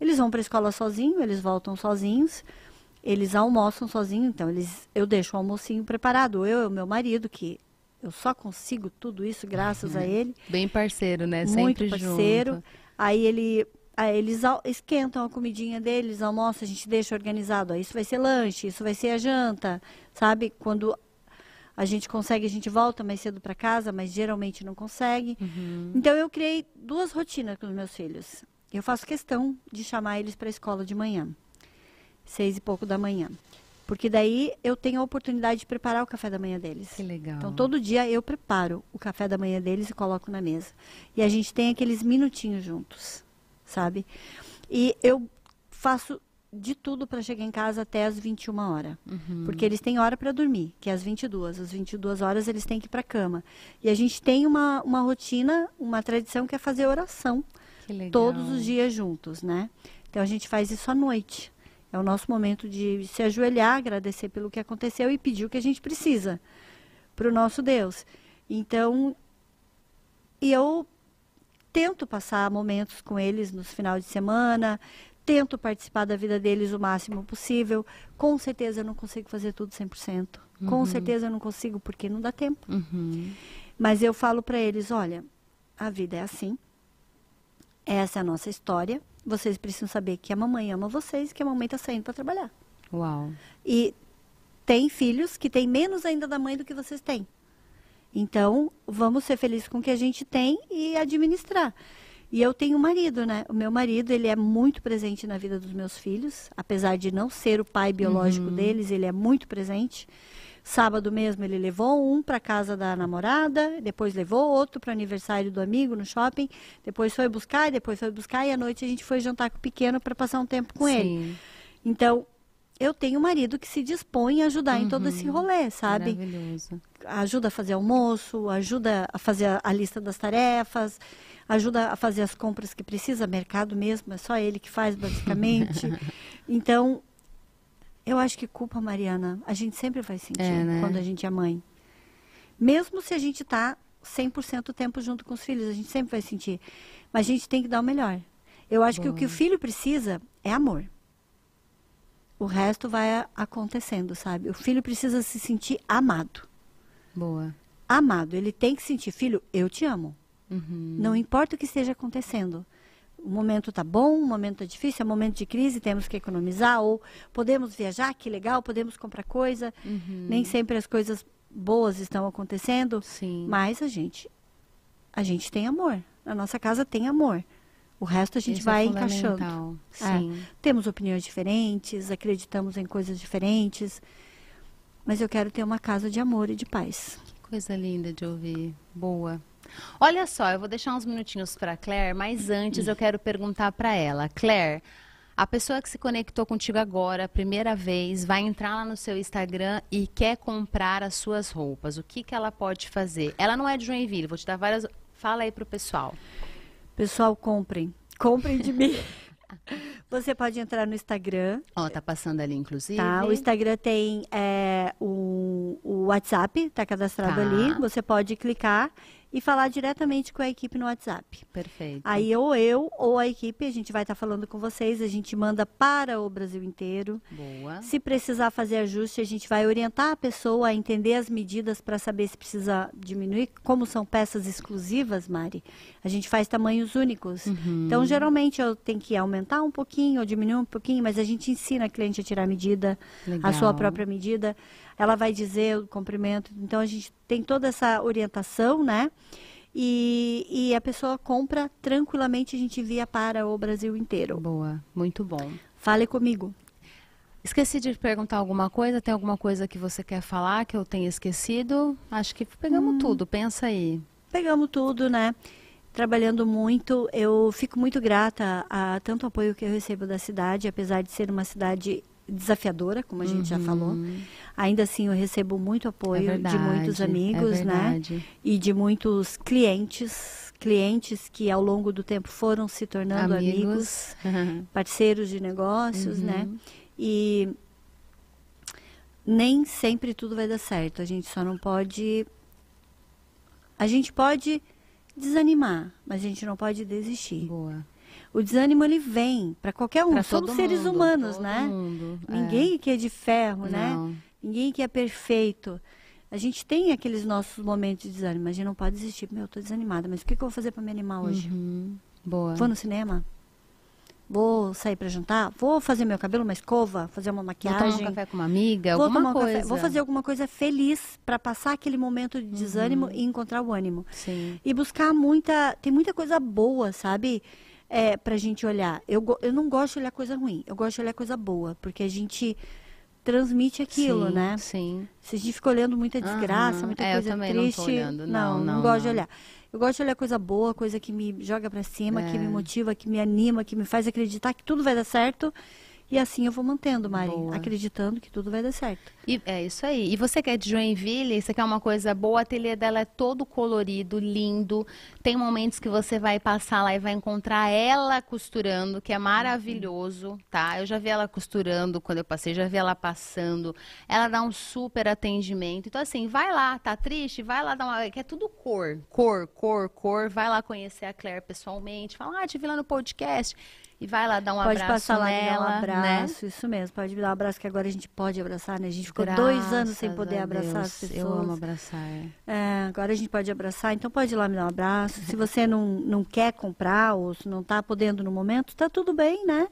Eles vão para a escola sozinhos, eles voltam sozinhos. Eles almoçam sozinhos, então eles eu deixo o almocinho preparado. Eu e o meu marido que eu só consigo tudo isso graças a ele Bem parceiro, né? muito Sempre parceiro. junto. Aí ele, aí eles esquentam a comidinha deles, almoçam, a gente deixa organizado. Isso vai ser lanche, isso vai ser a janta, sabe? Quando a gente consegue, a gente volta mais cedo para casa, mas geralmente não consegue. Uhum. Então eu criei duas rotinas com os meus filhos. Eu faço questão de chamar eles para a escola de manhã, seis e pouco da manhã, porque daí eu tenho a oportunidade de preparar o café da manhã deles. Que legal. Então, todo dia eu preparo o café da manhã deles e coloco na mesa. E a gente tem aqueles minutinhos juntos, sabe? E eu faço de tudo para chegar em casa até as 21 horas. Uhum. Porque eles têm hora para dormir, que é às 22. Às 22 horas eles têm que ir para cama. E a gente tem uma, uma rotina, uma tradição que é fazer oração. Todos os dias juntos, né? Então a gente faz isso à noite. É o nosso momento de se ajoelhar, agradecer pelo que aconteceu e pedir o que a gente precisa para o nosso Deus. Então, eu tento passar momentos com eles nos finais de semana, tento participar da vida deles o máximo possível. Com certeza eu não consigo fazer tudo 100%. Com certeza eu não consigo porque não dá tempo. Uhum. Mas eu falo para eles, olha, a vida é assim. Essa é a nossa história. Vocês precisam saber que a mamãe ama vocês e que a mamãe está saindo para trabalhar. Uau. E tem filhos que têm menos ainda da mãe do que vocês têm. Então, vamos ser felizes com o que a gente tem e administrar. E eu tenho um marido, né? O meu marido, ele é muito presente na vida dos meus filhos, apesar de não ser o pai biológico deles, ele é muito presente. Sábado mesmo ele levou um para casa da namorada, depois levou outro para aniversário do amigo no shopping, depois foi buscar, depois foi buscar e à noite a gente foi jantar com o pequeno para passar um tempo com ele. Sim. Então, eu tenho um marido que se dispõe a ajudar em todo esse rolê, sabe? Maravilhoso. Ajuda a fazer almoço, ajuda a fazer a, a lista das tarefas, ajuda a fazer as compras que precisa, mercado mesmo, é só ele que faz, basicamente. então, eu acho que culpa, Mariana, a gente sempre vai sentir É, né? quando a gente é mãe. Mesmo se a gente está 100% do tempo junto com os filhos, a gente sempre vai sentir. Mas a gente tem que dar o melhor. Eu acho que o que o filho precisa é amor. O resto vai acontecendo, sabe? O filho precisa se sentir amado. Boa. Amado. Ele tem que sentir, filho, eu te amo. Uhum. Não importa o que esteja acontecendo. O momento tá bom, o momento tá difícil, é momento de crise, temos que economizar, ou podemos viajar, que legal, podemos comprar coisa. Uhum. Nem sempre as coisas boas estão acontecendo, Sim. mas a gente a gente tem amor. A nossa casa tem amor. O resto a gente Isso é vai encaixando. fundamental. É. Sim. Temos opiniões diferentes, acreditamos em coisas diferentes, mas eu quero ter uma casa de amor e de paz. Que coisa linda de ouvir. Boa. Olha só, eu vou deixar uns minutinhos para Claire, mas antes eu quero perguntar para ela. Claire, a pessoa que se conectou contigo agora, a primeira vez, vai entrar lá no seu Instagram e quer comprar as suas roupas. O que, que ela pode fazer? Ela não é de Joinville, vou te dar várias. Fala aí pro pessoal. Pessoal, comprem. Comprem de mim. Você pode entrar no Instagram, Ó, tá passando ali, inclusive. tá? O Instagram tem é, o, o WhatsApp, tá cadastrado Tá. ali. Você pode clicar e falar diretamente com a equipe no WhatsApp. Perfeito. Aí ou eu ou a equipe, a gente vai estar falando com vocês, a gente manda para o Brasil inteiro. Boa. Se precisar fazer ajuste, a gente vai orientar a pessoa a entender as medidas para saber se precisa diminuir. Como são peças exclusivas, Mari, a gente faz tamanhos únicos. Uhum. Então, geralmente, eu tenho que aumentar um pouquinho ou diminuir um pouquinho, mas a gente ensina a cliente a tirar a medida, a sua Legal. própria medida. Ela vai dizer o comprimento. Então, a gente tem toda essa orientação, né? E, e a pessoa compra tranquilamente, a gente envia para o Brasil inteiro. Boa. Muito bom. Fale comigo. Esqueci de perguntar alguma coisa. Tem alguma coisa que você quer falar que eu tenha esquecido? Acho que pegamos Hum. tudo. Pensa aí. Pegamos tudo, né? Trabalhando muito. Eu fico muito grata a tanto apoio que eu recebo da cidade, apesar de ser uma cidade desafiadora, como a gente já falou. Ainda assim, eu recebo muito apoio Uhum. É de verdade, muitos é amigos, né? verdade. E de muitos clientes clientes que ao longo do tempo foram se tornando amigos, amigos. parceiros de negócios, né? Uhum. E nem sempre tudo vai dar certo. A gente só não pode. A gente pode desanimar, mas a gente não pode desistir. Boa. O desânimo ele vem para qualquer um. Pra Somos seres mundo, humanos, né? mundo, é. Ninguém que é de ferro, né? Não. Ninguém que é perfeito. A gente tem aqueles nossos momentos de desânimo, mas a gente não pode desistir. Meu, eu tô desanimada, mas o que, que eu vou fazer para me animar hoje? Uhum. Boa. Vou no cinema? Vou sair para jantar? Vou fazer meu cabelo, uma escova? Fazer uma Vou maquiagem? tomar um café com uma amiga, Vou alguma tomar um coisa. café. Vou fazer alguma coisa feliz para passar aquele momento de desânimo e encontrar o ânimo. Sim. E buscar muita. Tem muita coisa boa, sabe? É, pra gente olhar. Eu, eu não gosto de olhar coisa ruim, eu gosto de olhar coisa boa, porque a gente transmite aquilo, sim, né? Sim. Se a gente fica olhando muita desgraça, Aham. muita É, coisa também não triste. olhando. Não, Não, não, não, gosto de não. olhar. Eu gosto de olhar coisa boa, coisa que me joga pra cima, que É. me motiva, que me anima, que me faz acreditar que tudo vai dar certo. E assim eu vou mantendo, Mari, Boa. acreditando que tudo vai dar certo. E, é isso aí. E você que é de Joinville, você quer uma coisa boa, o ateliê dela é todo colorido, lindo. Tem momentos que você vai passar lá e vai encontrar ela costurando, que é maravilhoso, tá? Eu já vi ela costurando quando eu passei, já vi ela passando. Ela dá um super atendimento. Então, assim, vai lá, tá triste? Vai lá dar uma. Que é tudo cor. Cor, cor, cor. Vai lá conhecer a Claire pessoalmente. Fala, ah, te vi lá no podcast. E vai lá dar um pode abraço passar lá e nela, dar um né? abraço, isso mesmo. Pode me dar um abraço que agora a gente pode abraçar, né? A gente ficou dois anos sem Graças poder abraçar as Deus. pessoas. Eu amo abraçar. é. É, agora a gente pode abraçar, então pode ir lá me dar um abraço. Se você não, não quer comprar ou se não está podendo no momento, tá tudo bem, né?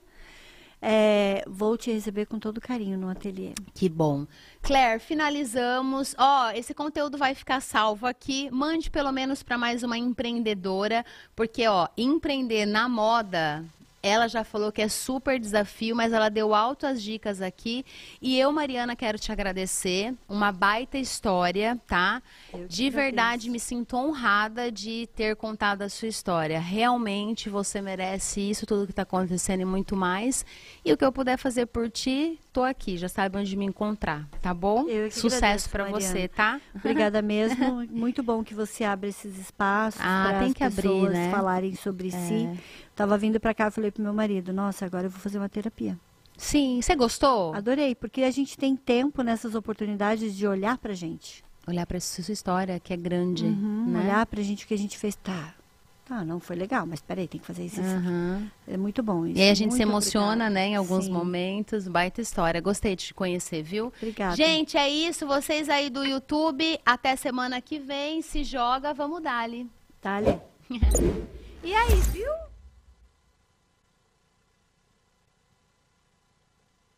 É, vou te receber com todo carinho no ateliê. Que bom. Claire, finalizamos. Ó, esse conteúdo vai ficar salvo aqui. Mande pelo menos para mais uma empreendedora, porque ó, empreender na moda, ela já falou que é super desafio, mas ela deu altas dicas aqui. E eu, Mariana, quero te agradecer. Uma baita história, tá? Eu De agradeço. verdade, me sinto honrada de ter contado a sua história. Realmente você merece isso, tudo que está acontecendo e muito mais. E o que eu puder fazer por ti, tô aqui. Já sabe onde me encontrar, tá bom? Sucesso para você, tá? Obrigada mesmo. Muito bom que você abra esses espaços Ah, para tem as que abrir, pessoas né? falarem sobre si. Tava vindo para cá, eu falei pro meu marido, nossa, agora eu vou fazer uma terapia. Sim, você gostou? Adorei, porque a gente tem tempo nessas oportunidades de olhar pra gente. Olhar para sua história, que é grande, Uhum, né? Olhar pra gente o que a gente fez. Tá, tá, não foi legal, mas peraí, tem que fazer isso. Aham. É muito bom isso. E aí a gente se Muito emociona, obrigada. né, em alguns Sim. momentos. Baita história. Gostei de te conhecer, viu? Obrigada. Gente, é isso. Vocês aí do YouTube, até semana que vem. Se joga, vamos. Tá, Ale? E aí, viu?